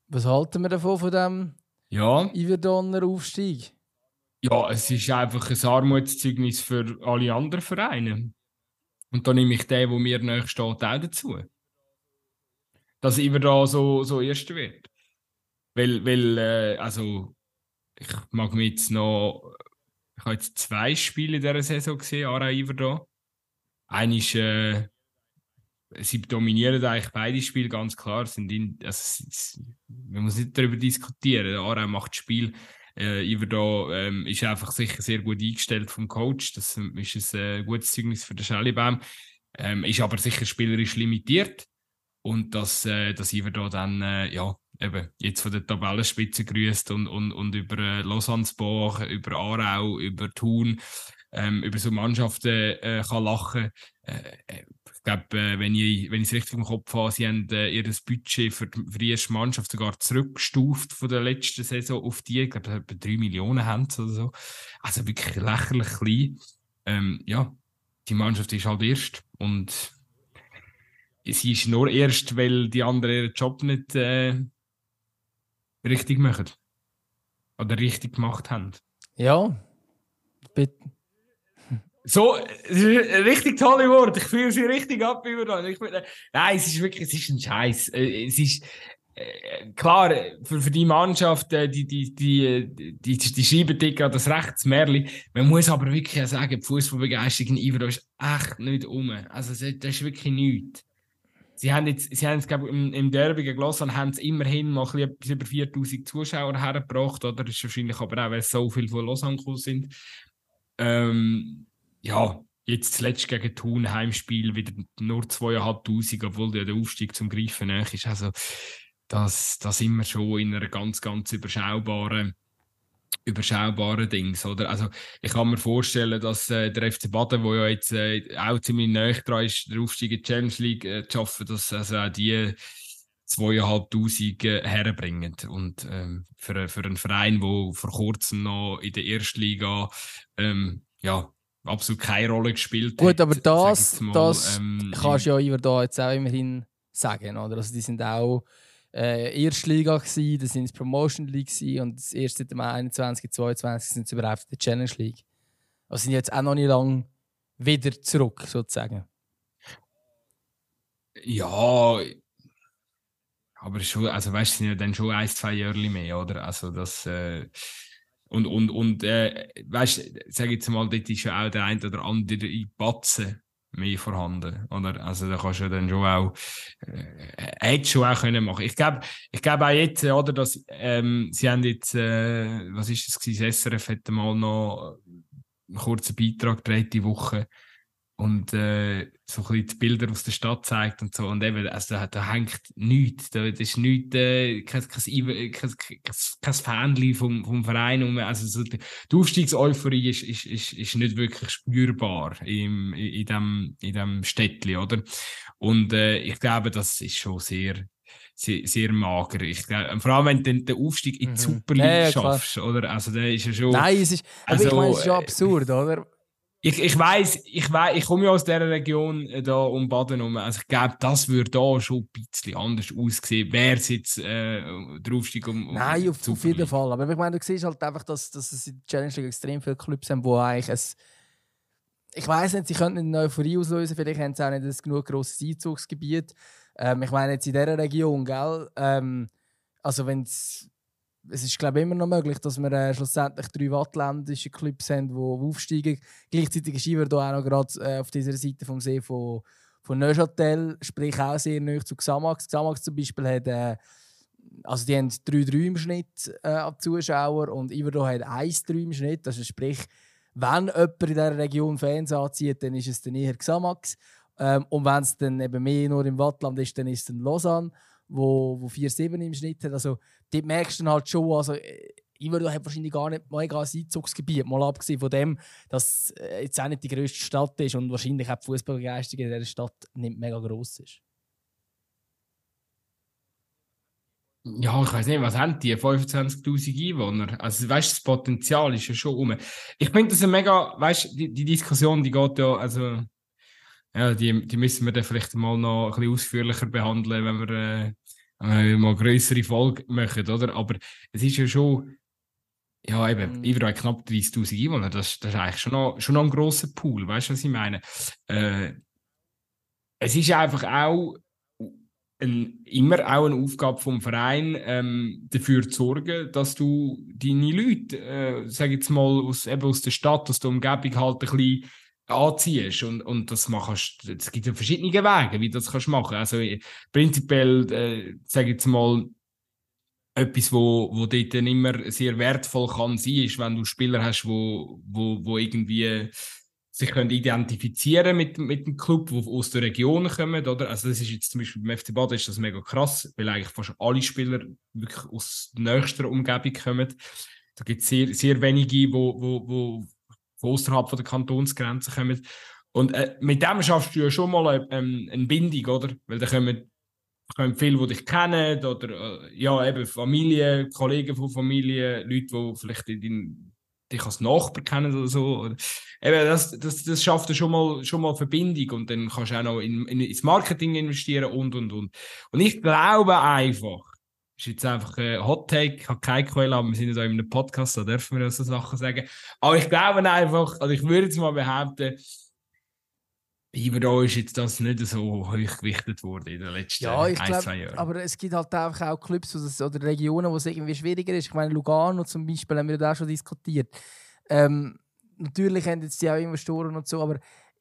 Was halten wir davon, von diesem ja. Iverdonner Aufstieg? Ja, es ist einfach ein Armutszeugnis für alle anderen Vereine. Und da nehme ich den, wo mir nächst steht, auch dazu. Dass immer da so, so erst wird. Weil, weil äh, also, ich mag mich jetzt noch. Ich habe jetzt zwei Spiele in dieser Saison gesehen, Ara Iverda. Eine ist, äh, sie dominieren eigentlich beide Spiele ganz klar. Sind in, also, man muss nicht darüber diskutieren. Ara macht das Spiel äh, Iverdo ähm, ist einfach sicher sehr gut eingestellt vom Coach. Das ist ein äh, gutes Zeugnis für den Schellibaum. Ähm, ist aber sicher spielerisch limitiert. Und dass, äh, dass Iverdo dann äh, ja, eben jetzt von der Tabellenspitze grüßt und, und, und über äh, Lausanne-Sport, über Aarau, über Thun, ähm, über so Mannschaften äh, kann lachen. Äh, äh glaube, äh, wenn ich wenn es richtig im Kopf habe, sie haben äh, ihr Budget für, für die erste Mannschaft sogar zurückgestuft von der letzten Saison auf die. Ich glaube, etwa 3 Millionen haben oder so. Also wirklich lächerlich klein. Ähm, ja, die Mannschaft ist halt erst und sie ist nur erst, weil die anderen ihren Job nicht äh, richtig machen. Oder richtig gemacht haben. Ja, bitte. So, richtig tolle Worte. Ich fühle sie richtig ab über Ich, nein, es ist wirklich, es ist ein Scheiß. Äh, es ist, äh, klar, für, für die Mannschaft, äh, die, die, die, die, die, schreiben gerade das Rechtsmärli. Man muss aber wirklich sagen, die Fußballbegeisterung in Ivero ist echt nicht um. Also, das ist wirklich nichts. Sie haben jetzt, sie haben jetzt, glaube im, im Derby Lausanne haben sie immerhin mal bisschen über 4000 Zuschauer hergebracht, oder? Das ist wahrscheinlich aber auch, weil so viel von gekommen sind. Ähm, ja, jetzt zuletzt gegen Thun Heimspiel wieder nur 2500, obwohl der Aufstieg zum Greifen nach ist. Also, das, das sind wir schon in einer ganz, ganz überschaubaren überschaubaren Dings, oder? Also, ich kann mir vorstellen, dass äh, der FC Baden, der ja jetzt äh, auch ziemlich nahe dran ist, der Aufstieg in die Challenge League äh, zu schaffen, dass also auch die zweieinhalbtausend äh, herbringen. Und ähm, für, für einen Verein, der vor kurzem noch in der Erstliga ähm, ja, absolut keine Rolle gespielt Gut, hat. Aber das, mal, das ähm, kannst du ja über da jetzt auch immerhin sagen, oder? Also die sind auch äh, Erstliga gsi, das sind Promotion League gsi und das erste seit dem 21, 22 sind sie überhaupt in der Challenge League. Also sind jetzt auch noch nicht lang wieder zurück, sozusagen. Ja, aber schon, also weißt du, sind ja dann schon ein, zwei Jahre mehr, oder? Also das äh, und und und äh, weißt, du, sag jetzt mal, dort ist ja auch der ein oder andere Batzen mehr vorhanden. Oder? Also da kannst du dann schon auch, äh, hättest schon auch können machen. Ich glaube, ich glaube auch jetzt, oder, dass, ähm, sie haben jetzt, äh, was ist das gewesen? SRF hat mal noch einen kurzen Beitrag gedreht die Woche und äh, so ein bisschen die Bilder aus der Stadt zeigt und so. Und eben, also da, da hängt nichts. Da ist nichts, äh, kein, kein, kein, kein Fanli vom, vom Verein. Um, also so die, die Aufstiegseuphorie ist, ist, ist, ist nicht wirklich spürbar im, in, dem, in dem Städtli, oder? Und äh, ich glaube, das ist schon sehr, sehr, sehr mager. Ich glaube, vor allem, wenn du den Aufstieg in die mhm. Super League ja, ja, schaffst, oder? Also, der ist ja schon. Nein, es ist, also, ich meine, es ist schon absurd, oder? Ich, ich weiß, ich weiß, ich komme ja aus dieser Region äh, da um Baden herum. Also ich glaube, das würde da schon ein bisschen anders aussehen. Wäre es jetzt äh, der Aufstieg um, um Nein, auf, auf, jeden Fall. Aber ich meine, du siehst halt einfach, dass, dass es in der Challenge League extrem viele Clubs haben, wo eigentlich es ich weiß nicht, sie könnten eine Euphorie auslösen, vielleicht haben sie auch nicht ein genug grosses Einzugsgebiet. Ähm, ich meine, jetzt in dieser Region, gell? Ähm, also wenn es es ist glaube ich, immer noch möglich, dass wir äh, schlussendlich drei wattländische Clubs haben, die aufsteigen. Gleichzeitig ist Iver auch noch gerade äh, auf dieser Seite vom See von, von Neuchâtel, sprich auch sehr nahe zu Xamax. Xamax zum Beispiel hat, äh, also die haben 3-3 im Schnitt äh, an Zuschauer und Iver hat 1-3 im Schnitt. Also sprich, wenn jemand in dieser Region Fans anzieht, dann ist es dann eher Xamax. Ähm, und wenn es dann eben mehr nur im Wattland ist, dann ist es dann Lausanne wo, wo 4-7 im Schnitt hat. Also, dort merkst du dann halt schon, also, Iverdon hat wahrscheinlich gar nicht mega ein Einzugsgebiet, mal abgesehen von dem, dass äh, jetzt auch nicht die grösste Stadt ist und wahrscheinlich auch die Fußballbegeisterung in dieser Stadt nicht mega gross ist. Ja, ich weiß nicht, was haben die? 25.000 Einwohner? Also, weißt du, das Potenzial ist ja schon um. Ich finde das ein mega, weißt die, die, Diskussion, die geht ja, also, ja, die, die müssen wir dann vielleicht mal noch ein bisschen ausführlicher behandeln, wenn wir, äh, wenn wir mal größere Folge machen, oder? Aber es ist ja schon, ja, eben, mhm. überall knapp 30.000 Einwohner, das, das ist eigentlich schon noch, schon noch ein grosser Pool, weißt du, was ich meine? Äh, es ist einfach auch ein, immer auch eine Aufgabe vom Verein, ähm, dafür zu sorgen, dass du deine Leute, äh, sag jetzt mal, aus, eben aus der Stadt, aus der Umgebung halt ein bisschen anziehst und, und das machst es gibt ja verschiedene Wege, wie du das kannst machen. Also prinzipiell, äh, sage ich jetzt mal, etwas, wo, wo dort dann immer sehr wertvoll kann sein, ist, wenn du Spieler hast, wo, wo, wo irgendwie sich können identifizieren mit, mit dem Club, wo aus der Region kommen, oder? Also das ist jetzt zum Beispiel beim FC Baden ist das mega krass, weil eigentlich fast alle Spieler wirklich aus nächster Umgebung kommen. Da gibt es sehr, sehr wenige, wo, wo, wo von außerhalb der Kantonsgrenzen kommen. Und äh, mit dem schaffst du ja schon mal eine, ähm, eine Bindung, oder? Weil da kommen, kommen viele, die dich kennen, oder äh, ja, eben Familie, Kollegen von Familie, Leute, die vielleicht in, dich als Nachbar kennen oder so. Oder, eben, das, das, das schafft ja schon mal, schon mal Verbindung und dann kannst du auch noch in, in, ins Marketing investieren und und und. Und ich glaube einfach, ist jetzt einfach ein Hot Take, ich habe keine Quelle, aber wir sind ja in einem Podcast, da dürfen wir so Sachen sagen. Aber ich glaube einfach, also ich würde jetzt mal behaupten, Ibero ist jetzt das nicht so hoch gewichtet worden in den letzten ja, ein, glaub, zwei Jahren. Aber es gibt halt einfach auch Clubs oder Regionen, wo es irgendwie schwieriger ist. Ich meine, Lugano zum Beispiel haben wir da auch schon diskutiert. Ähm, natürlich haben jetzt die auch Investoren und so, aber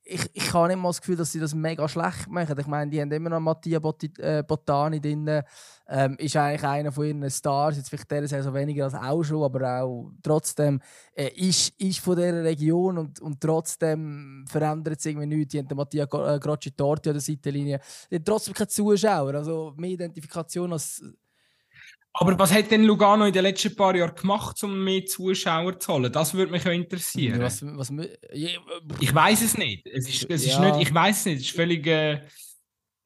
ich, ich habe mal das Gefühl, dass sie das mega schlecht machen. Ich meine, die haben immer noch Mattia äh, Bottani drin. Ähm, ist eigentlich einer von ihren Stars. Jetzt vielleicht der Saison weniger als auch schon, aber auch trotzdem äh, ist, ist von dieser Region und, und trotzdem verändert es irgendwie nichts. Die haben den Mattia äh, Grocci Torti an der Seitenlinie. Die haben trotzdem keine Zuschauer. Also mehr Identifikation als aber was hat denn Lugano in den letzten paar Jahren gemacht, um mehr Zuschauer zu holen? Das würde mich auch interessieren. Was, was, ich weiß es nicht. Es ist, es ist nicht. Ich weiß es nicht. Es ist völlig. Äh,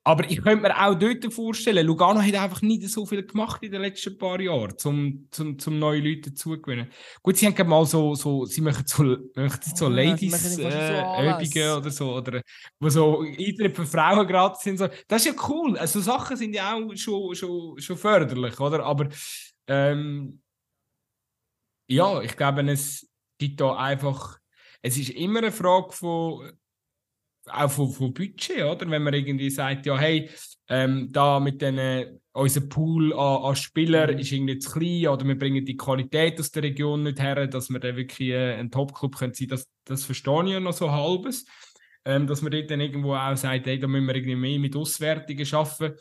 aber ich könnte mir auch dort vorstellen, Lugano hat einfach nicht so viel gemacht in den letzten paar Jahren, um zum, zum neue Leute zugewinnen. Gut, sie haben mal so, so sie machen so, machen so Ladies-Übungen äh, oder so, oder wo so Eintritt für Frauen gratis sind. So. Das ist ja cool. Also Sachen sind ja auch schon, schon, schon förderlich, oder? Aber ähm, ja, ich glaube, es gibt da einfach, es ist immer eine Frage von auch von, von Budget, oder? Wenn man irgendwie sagt, ja, hey, ähm, da mit den, unser Pool an, an Spielern mhm. ist irgendwie zu klein oder wir bringen die Qualität aus der Region nicht her, dass wir dann wirklich äh, ein Top-Club sein können. Das, das verstehe ich ja noch so halbes. Ähm, dass man dort dann irgendwo auch sagt, hey, da müssen wir irgendwie mehr mit Auswertungen arbeiten.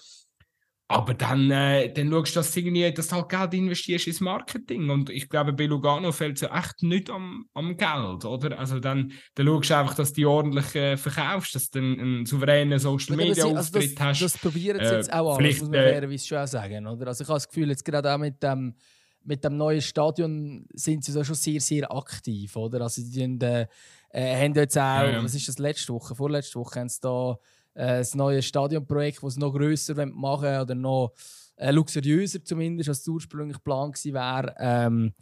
Aber dann, äh, dann schaust du, dass du, irgendwie, dass du halt Geld investierst ins Marketing. Und ich glaube, bei Lugano fällt es ja echt nicht am, am Geld, oder? Also dann, dann schaust du einfach, dass du die ordentlich äh, verkaufst, dass du einen, einen souveränen Social-Media-Auftritt also das, hast. Das probieren sie jetzt auch an, muss man äh, fairerweise schon sagen, oder? Also ich habe das Gefühl, jetzt gerade auch mit dem, mit dem neuen Stadion sind sie so schon sehr, sehr aktiv, oder? Also die äh, äh, haben jetzt auch, ja, ja. was ist das, letzte Woche, vorletzte Woche haben sie da äh, das neue Stadionprojekt, das noch grösser machen oder noch äh, luxuriöser zumindest, als es ursprünglich geplant war. Ähm,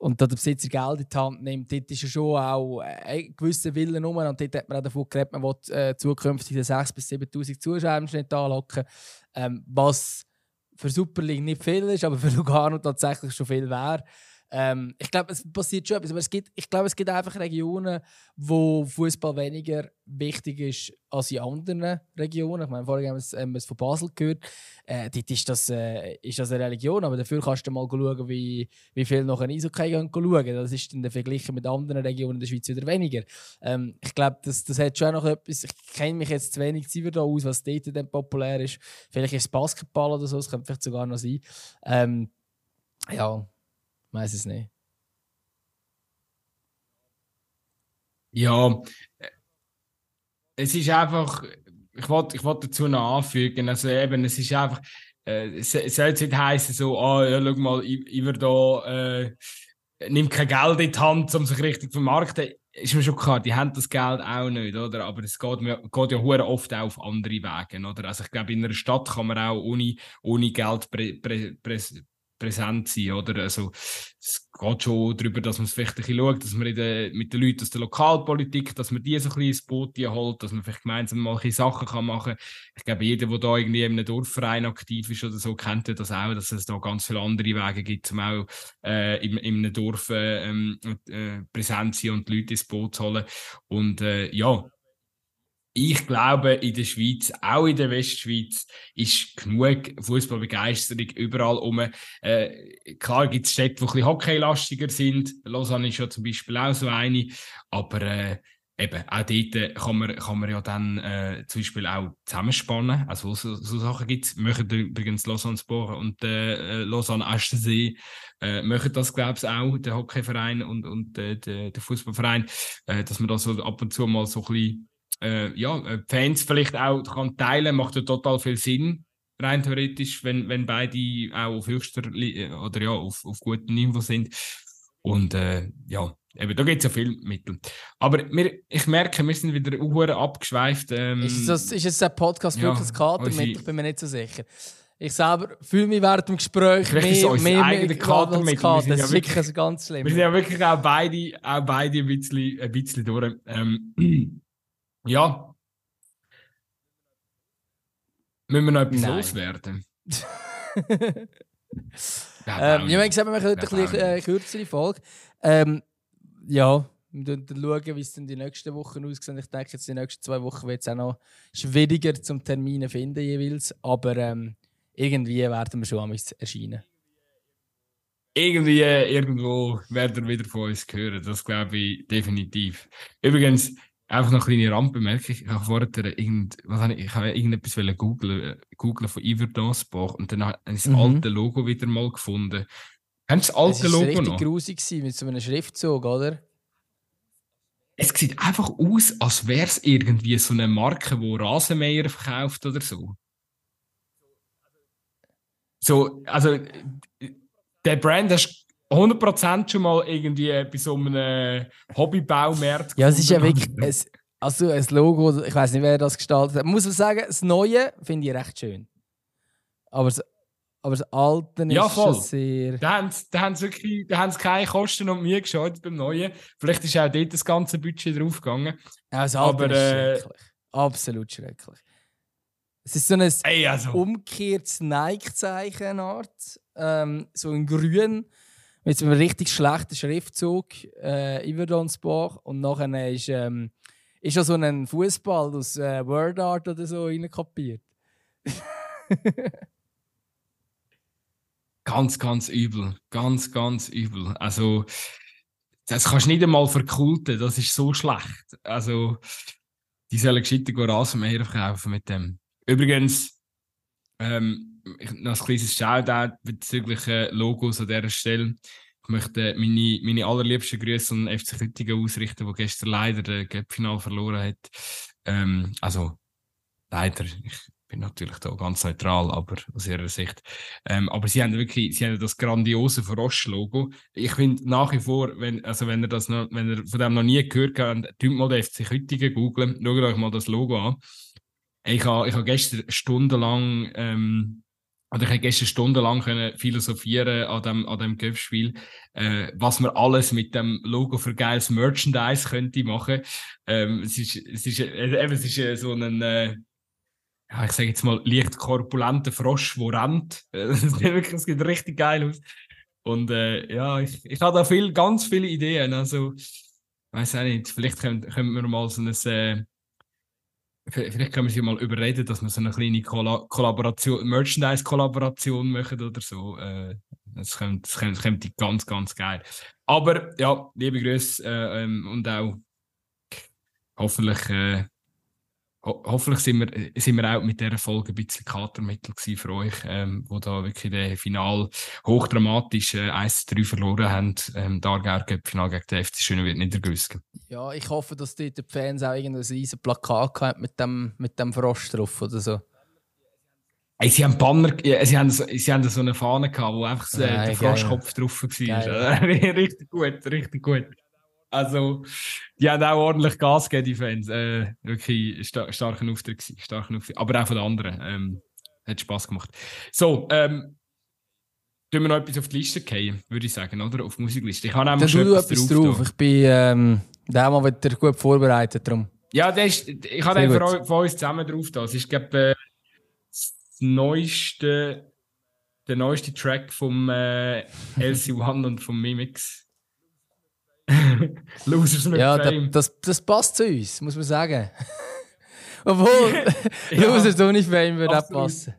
und da der Besitzer Geld in die Hand nimmt, dort ist ja schon auch ein gewisser Wille rum. Und dort hat man auch davon geredet, man will äh, zukünftig 6.000 bis 7.000 Zuschauer Schnitt anlocken. Ähm, was für Super League nicht viel ist, aber für Lugano tatsächlich schon viel wäre. Ähm, ich glaube, es passiert schon etwas, aber es gibt, ich glaube, es gibt einfach Regionen, wo Fußball weniger wichtig ist als in anderen Regionen. Ich meine, vorhin haben wir es, von Basel gehört. Äh, dort ist das, äh, ist das eine Religion, aber dafür kannst du mal schauen, wie, wie viel noch ein Eishockey gehen schauen. Das ist in der mit anderen Regionen der Schweiz wieder weniger. Ähm, ich glaube, das, das hat schon noch etwas. Ich kenne mich jetzt zu wenig da aus, was dort denn populär ist. Vielleicht ist es Basketball oder so, das könnte vielleicht sogar noch sein. Ähm, ja, weiß es nicht. Ja, äh, es ist einfach, ich wollte ich wollt dazu noch anfügen, also eben, es ist einfach, äh, es, soll jetzt nicht heißen, so, ah, ja, schau mal, werde da, äh, nimmt kein Geld in die Hand, um sich richtig zu vermarkten. Ist mir schon klar, die haben das Geld auch nicht, oder? Aber es geht, geht ja oft auch auf andere Wege, oder? Also ich glaube, in einer Stadt kann man auch ohne, ohne Geld prä, prä, prä, präsent sein, oder? Also, es geht schon darüber, dass man es vielleicht ein bisschen schaut, dass man der, mit den Leuten aus der Lokalpolitik, dass man die so ein bisschen ins Boot holt, dass man vielleicht gemeinsam mal ein Sachen kann machen kann. Ich glaube, jeder, der da irgendwie in einem Dorfverein aktiv ist oder so, kennt das auch, dass es da ganz viele andere Wege gibt, um auch äh, in, in einem Dorf äh, äh, präsent zu sein und die Leute ins Boot zu holen. Und äh, ja, ich glaube, in der Schweiz, auch in der Westschweiz, ist genug Fußballbegeisterung überall um. Äh, klar gibt es Städte, die ein bisschen hockeylastiger sind. Lausanne ist ja zum Beispiel auch so eine. Aber äh, eben, auch dort kann man, kann man ja dann äh, zum Beispiel auch zusammenspannen. Also so, so Sachen gibt es. Möchten übrigens Lausanne Sport und äh, Lausanne Aschensee äh, machen das, glaube ich, auch, der Hockeyverein und, und äh, der, der Fußballverein, äh, dass man da so ab und zu mal so ein bisschen äh, ja, äh, Fans vielleicht auch kann teilen, macht ja total viel Sinn, rein theoretisch, wenn, wenn beide auch auf höchster äh, oder ja, auf, auf gutem Niveau sind. Und äh, ja, eben, da gibt es ja viel Mittel. Aber wir, ich merke, wir sind wieder Uhren abgeschweift. Ähm, ist, das, ist jetzt ein Podcast wirklich ja, das Kater mit? Ich bin mir nicht so sicher. Ich selber fühle mich während dem Gespräch Vielleicht mehr, ist mehr, eigene Kater mit. Das ist ja wirklich, wirklich ganz schlimm. Wir sind ja wirklich auch beide, auch beide ein bisschen, ein bisschen durch. Ähm, ja. Müssen wir noch etwas Nein. loswerden? ähm, ja, ich gesagt, wir machen heute eine äh, kürzere Folge. Ähm, ja, Wir schauen, wie es dann die nächsten Wochen aussieht. Ich denke, jetzt die nächsten zwei Wochen wird es auch noch schwieriger zum Termine finden jeweils. Aber ähm, irgendwie werden wir schon am erscheinen. Irgendwie, irgendwo werden wir wieder von uns hören. Das glaube ich definitiv. Übrigens, einfach noch eine kleine Randbemerkung. Ich habe vorher irgend, was habe ich, ich habe irgendetwas googeln, googeln von Iverdance-Bach und dann habe ich das mhm. alte Logo wieder mal gefunden. Kennst du das alte das Logo noch? Das war richtig grusig mit so einem Schriftzug, oder? Es sieht einfach aus, als wäre es irgendwie so eine Marke, die Rasenmäher verkauft oder so. So, also, der Brand hast 100% schon mal irgendwie bei so einem Hobbybaumarkt. Ja, es ist ja wirklich. Es, also, ein Logo, ich weiß nicht, wer das gestaltet hat. Ich muss sagen, das Neue finde ich recht schön. Aber aber das Alte ist ja, voll. schon sehr... Da haben, da haben sie wirklich da haben sie keine Kosten und Mühe geschaut beim Neuen. Vielleicht ist auch dort das ganze Budget draufgegangen. Ja, das Alte aber, ist äh, schrecklich. Absolut schrecklich. Es ist so ein ey, also. umgekehrtes Nike-Zeichenart. Ähm, so in grün mit einem richtig schlechten Schriftzug äh, Iverdonsbach. Und nachher ist, ähm, ist so ein Fußball aus äh, Word Art oder so reinkopiert. Ganz, ganz übel. Ganz, ganz übel. Also, das kannst du nicht einmal verkulten. Das ist so schlecht. Also, die sollen gescheiter Rasenmäher verkaufen mit dem. Übrigens, ähm, noch ein kleines Shoutout bezüglich äh, Logos an dieser Stelle. Ich möchte meine, meine allerliebsten Grüße an FC Küttingen ausrichten, der gestern leider das Cup-Final verloren hat. Ähm, also, leider. Ich bin natürlich da ganz neutral, aber aus ihrer Sicht. Ähm, aber sie haben wirklich, sie haben das grandiose Frosch-Logo. Ich finde nach wie vor, wenn, also wenn ihr das noch, wenn ihr von dem noch nie gehört habt, tut mal den FC Hüttingen googeln, schaut euch mal das Logo an. Ich habe ich ha gestern stundenlang, ähm, oder ich habe gestern stundenlang können philosophieren an dem, an dem Golfspiel, äh, was man alles mit dem Logo für geiles Merchandise könnte machen. Ähm, es ist, es ist, äh, es ist äh, so ein, äh, ja, ich sage jetzt mal, leicht korpulenter Frosch, der rennt. Das sieht wirklich, das sieht richtig geil aus. Und äh, ja, ich, ich habe da viel, ganz viele Ideen. Also, weiß auch nicht, vielleicht können, können wir mal so ein, äh, vielleicht können wir sie mal überreden, dass wir so eine kleine Kolla Kollaboration, Merchandise-Kollaboration machen oder so. Äh, das kommt, das kommt, das kommt ganz, ganz geil. Aber ja, liebe Grüße äh, ähm, und auch hoffentlich äh, ho hoffentlich sind wir, sind wir auch mit dieser Folge ein bisschen Katermittel für euch, ähm, wo da wirklich den Final hochdramatisch äh, 1-3 verloren haben. Ähm, Dargauer Final gegen den FC Schönewert Niedergüsken. Ja, ich hoffe, dass dort die Fans auch irgendein riesen Plakat haben mit dem, mit dem Frosch drauf oder so. Hey, sie haben Banner, sie haben, sie haben so eine Fahne gehabt, wo einfach so, äh, der Froschkopf drauf war. richtig gut, richtig gut. Also, die haben auch ordentlich Gas gegeben, die Fans. Äh, wirklich star starken Auftritt starken Auftritt. Aber auch von den anderen. Ähm, hat Spass gemacht. So, ähm, tun wir noch etwas auf die Liste gehen, würde ich sagen, oder? Auf die Musikliste. Ich habe nämlich schon etwas, etwas drauf. drauf. Ich bin ähm, da mal wieder gut vorbereitet. Darum. Ja, ist, ich habe den für, für uns zusammen drauf. Da. Es ist, glaube äh, das neueste, der neueste Track vom äh, LC1 und vom Mimix. Losers mit ja, Fame. Das, das passt zu uns, muss man sagen. Obwohl, ja, Losers ohne Fame würde auch passen.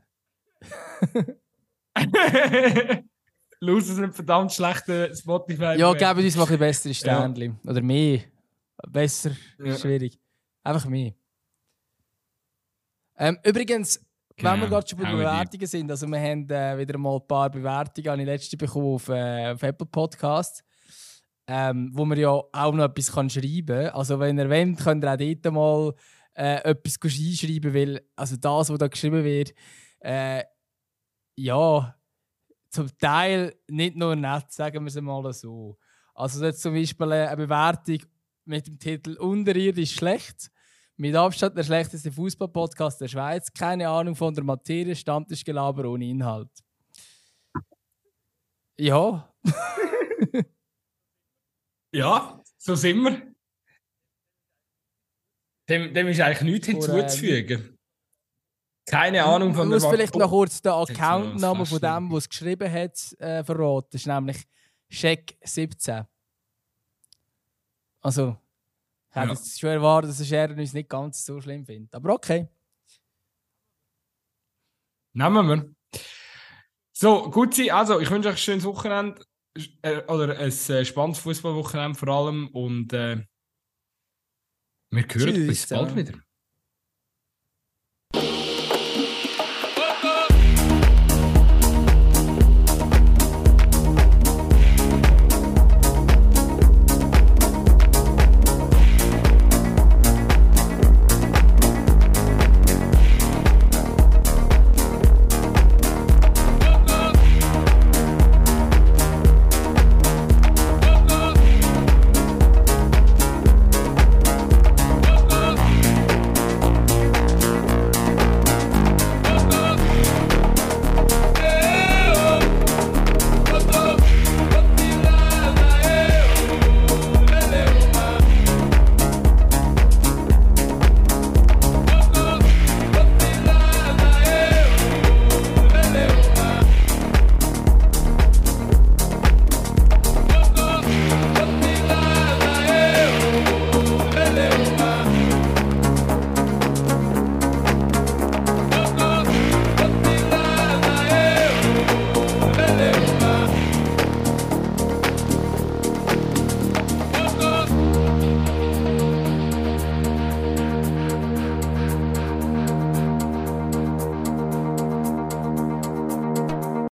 Losers sind verdammt schlechte Spotify. Ja, geben uns mal ein bessere Sternchen. Ja. Oder mehr. Besser, ja. schwierig. Einfach mehr. Ähm, übrigens, genau. wenn wir gerade schon bei Bewertungen sind, also wir haben äh, wieder mal ein paar Bewertungen, habe ich letzte bekommen auf, äh, auf Apple Podcasts ähm, wo man ja auch noch etwas kann schreiben kann. Also wenn ihr wollt, könnt ihr auch dort mal äh, etwas einschreiben, weil also das, was da geschrieben wird, äh, ja, zum Teil nicht nur nett, sagen wir es mal so. Also jetzt zum Beispiel eine Bewertung mit dem Titel Unterirdisch schlecht. Mit Abstand der schlechteste Fußballpodcast der Schweiz. Keine Ahnung von der Materie, Stammtischgelaber ohne Inhalt. Ja. Ja, so sind wir. Dem, dem ist eigentlich nichts ähm, hinzuzufügen. Keine Ahnung von der Ich muss vielleicht noch kurz den Accountnamen von dem, der es geschrieben hat, äh, verraten. Das ist nämlich Scheck 17. Also, ich hätte ja. schon erwartet, dass er uns nicht ganz so schlimm findet. Aber okay. Nehmen wir. So, gut sein. Also, ich wünsche euch ein schönes Wochenende äh, oder ein äh, spannendes Fußballwochenende vor allem und äh, wir hören uns bald wieder.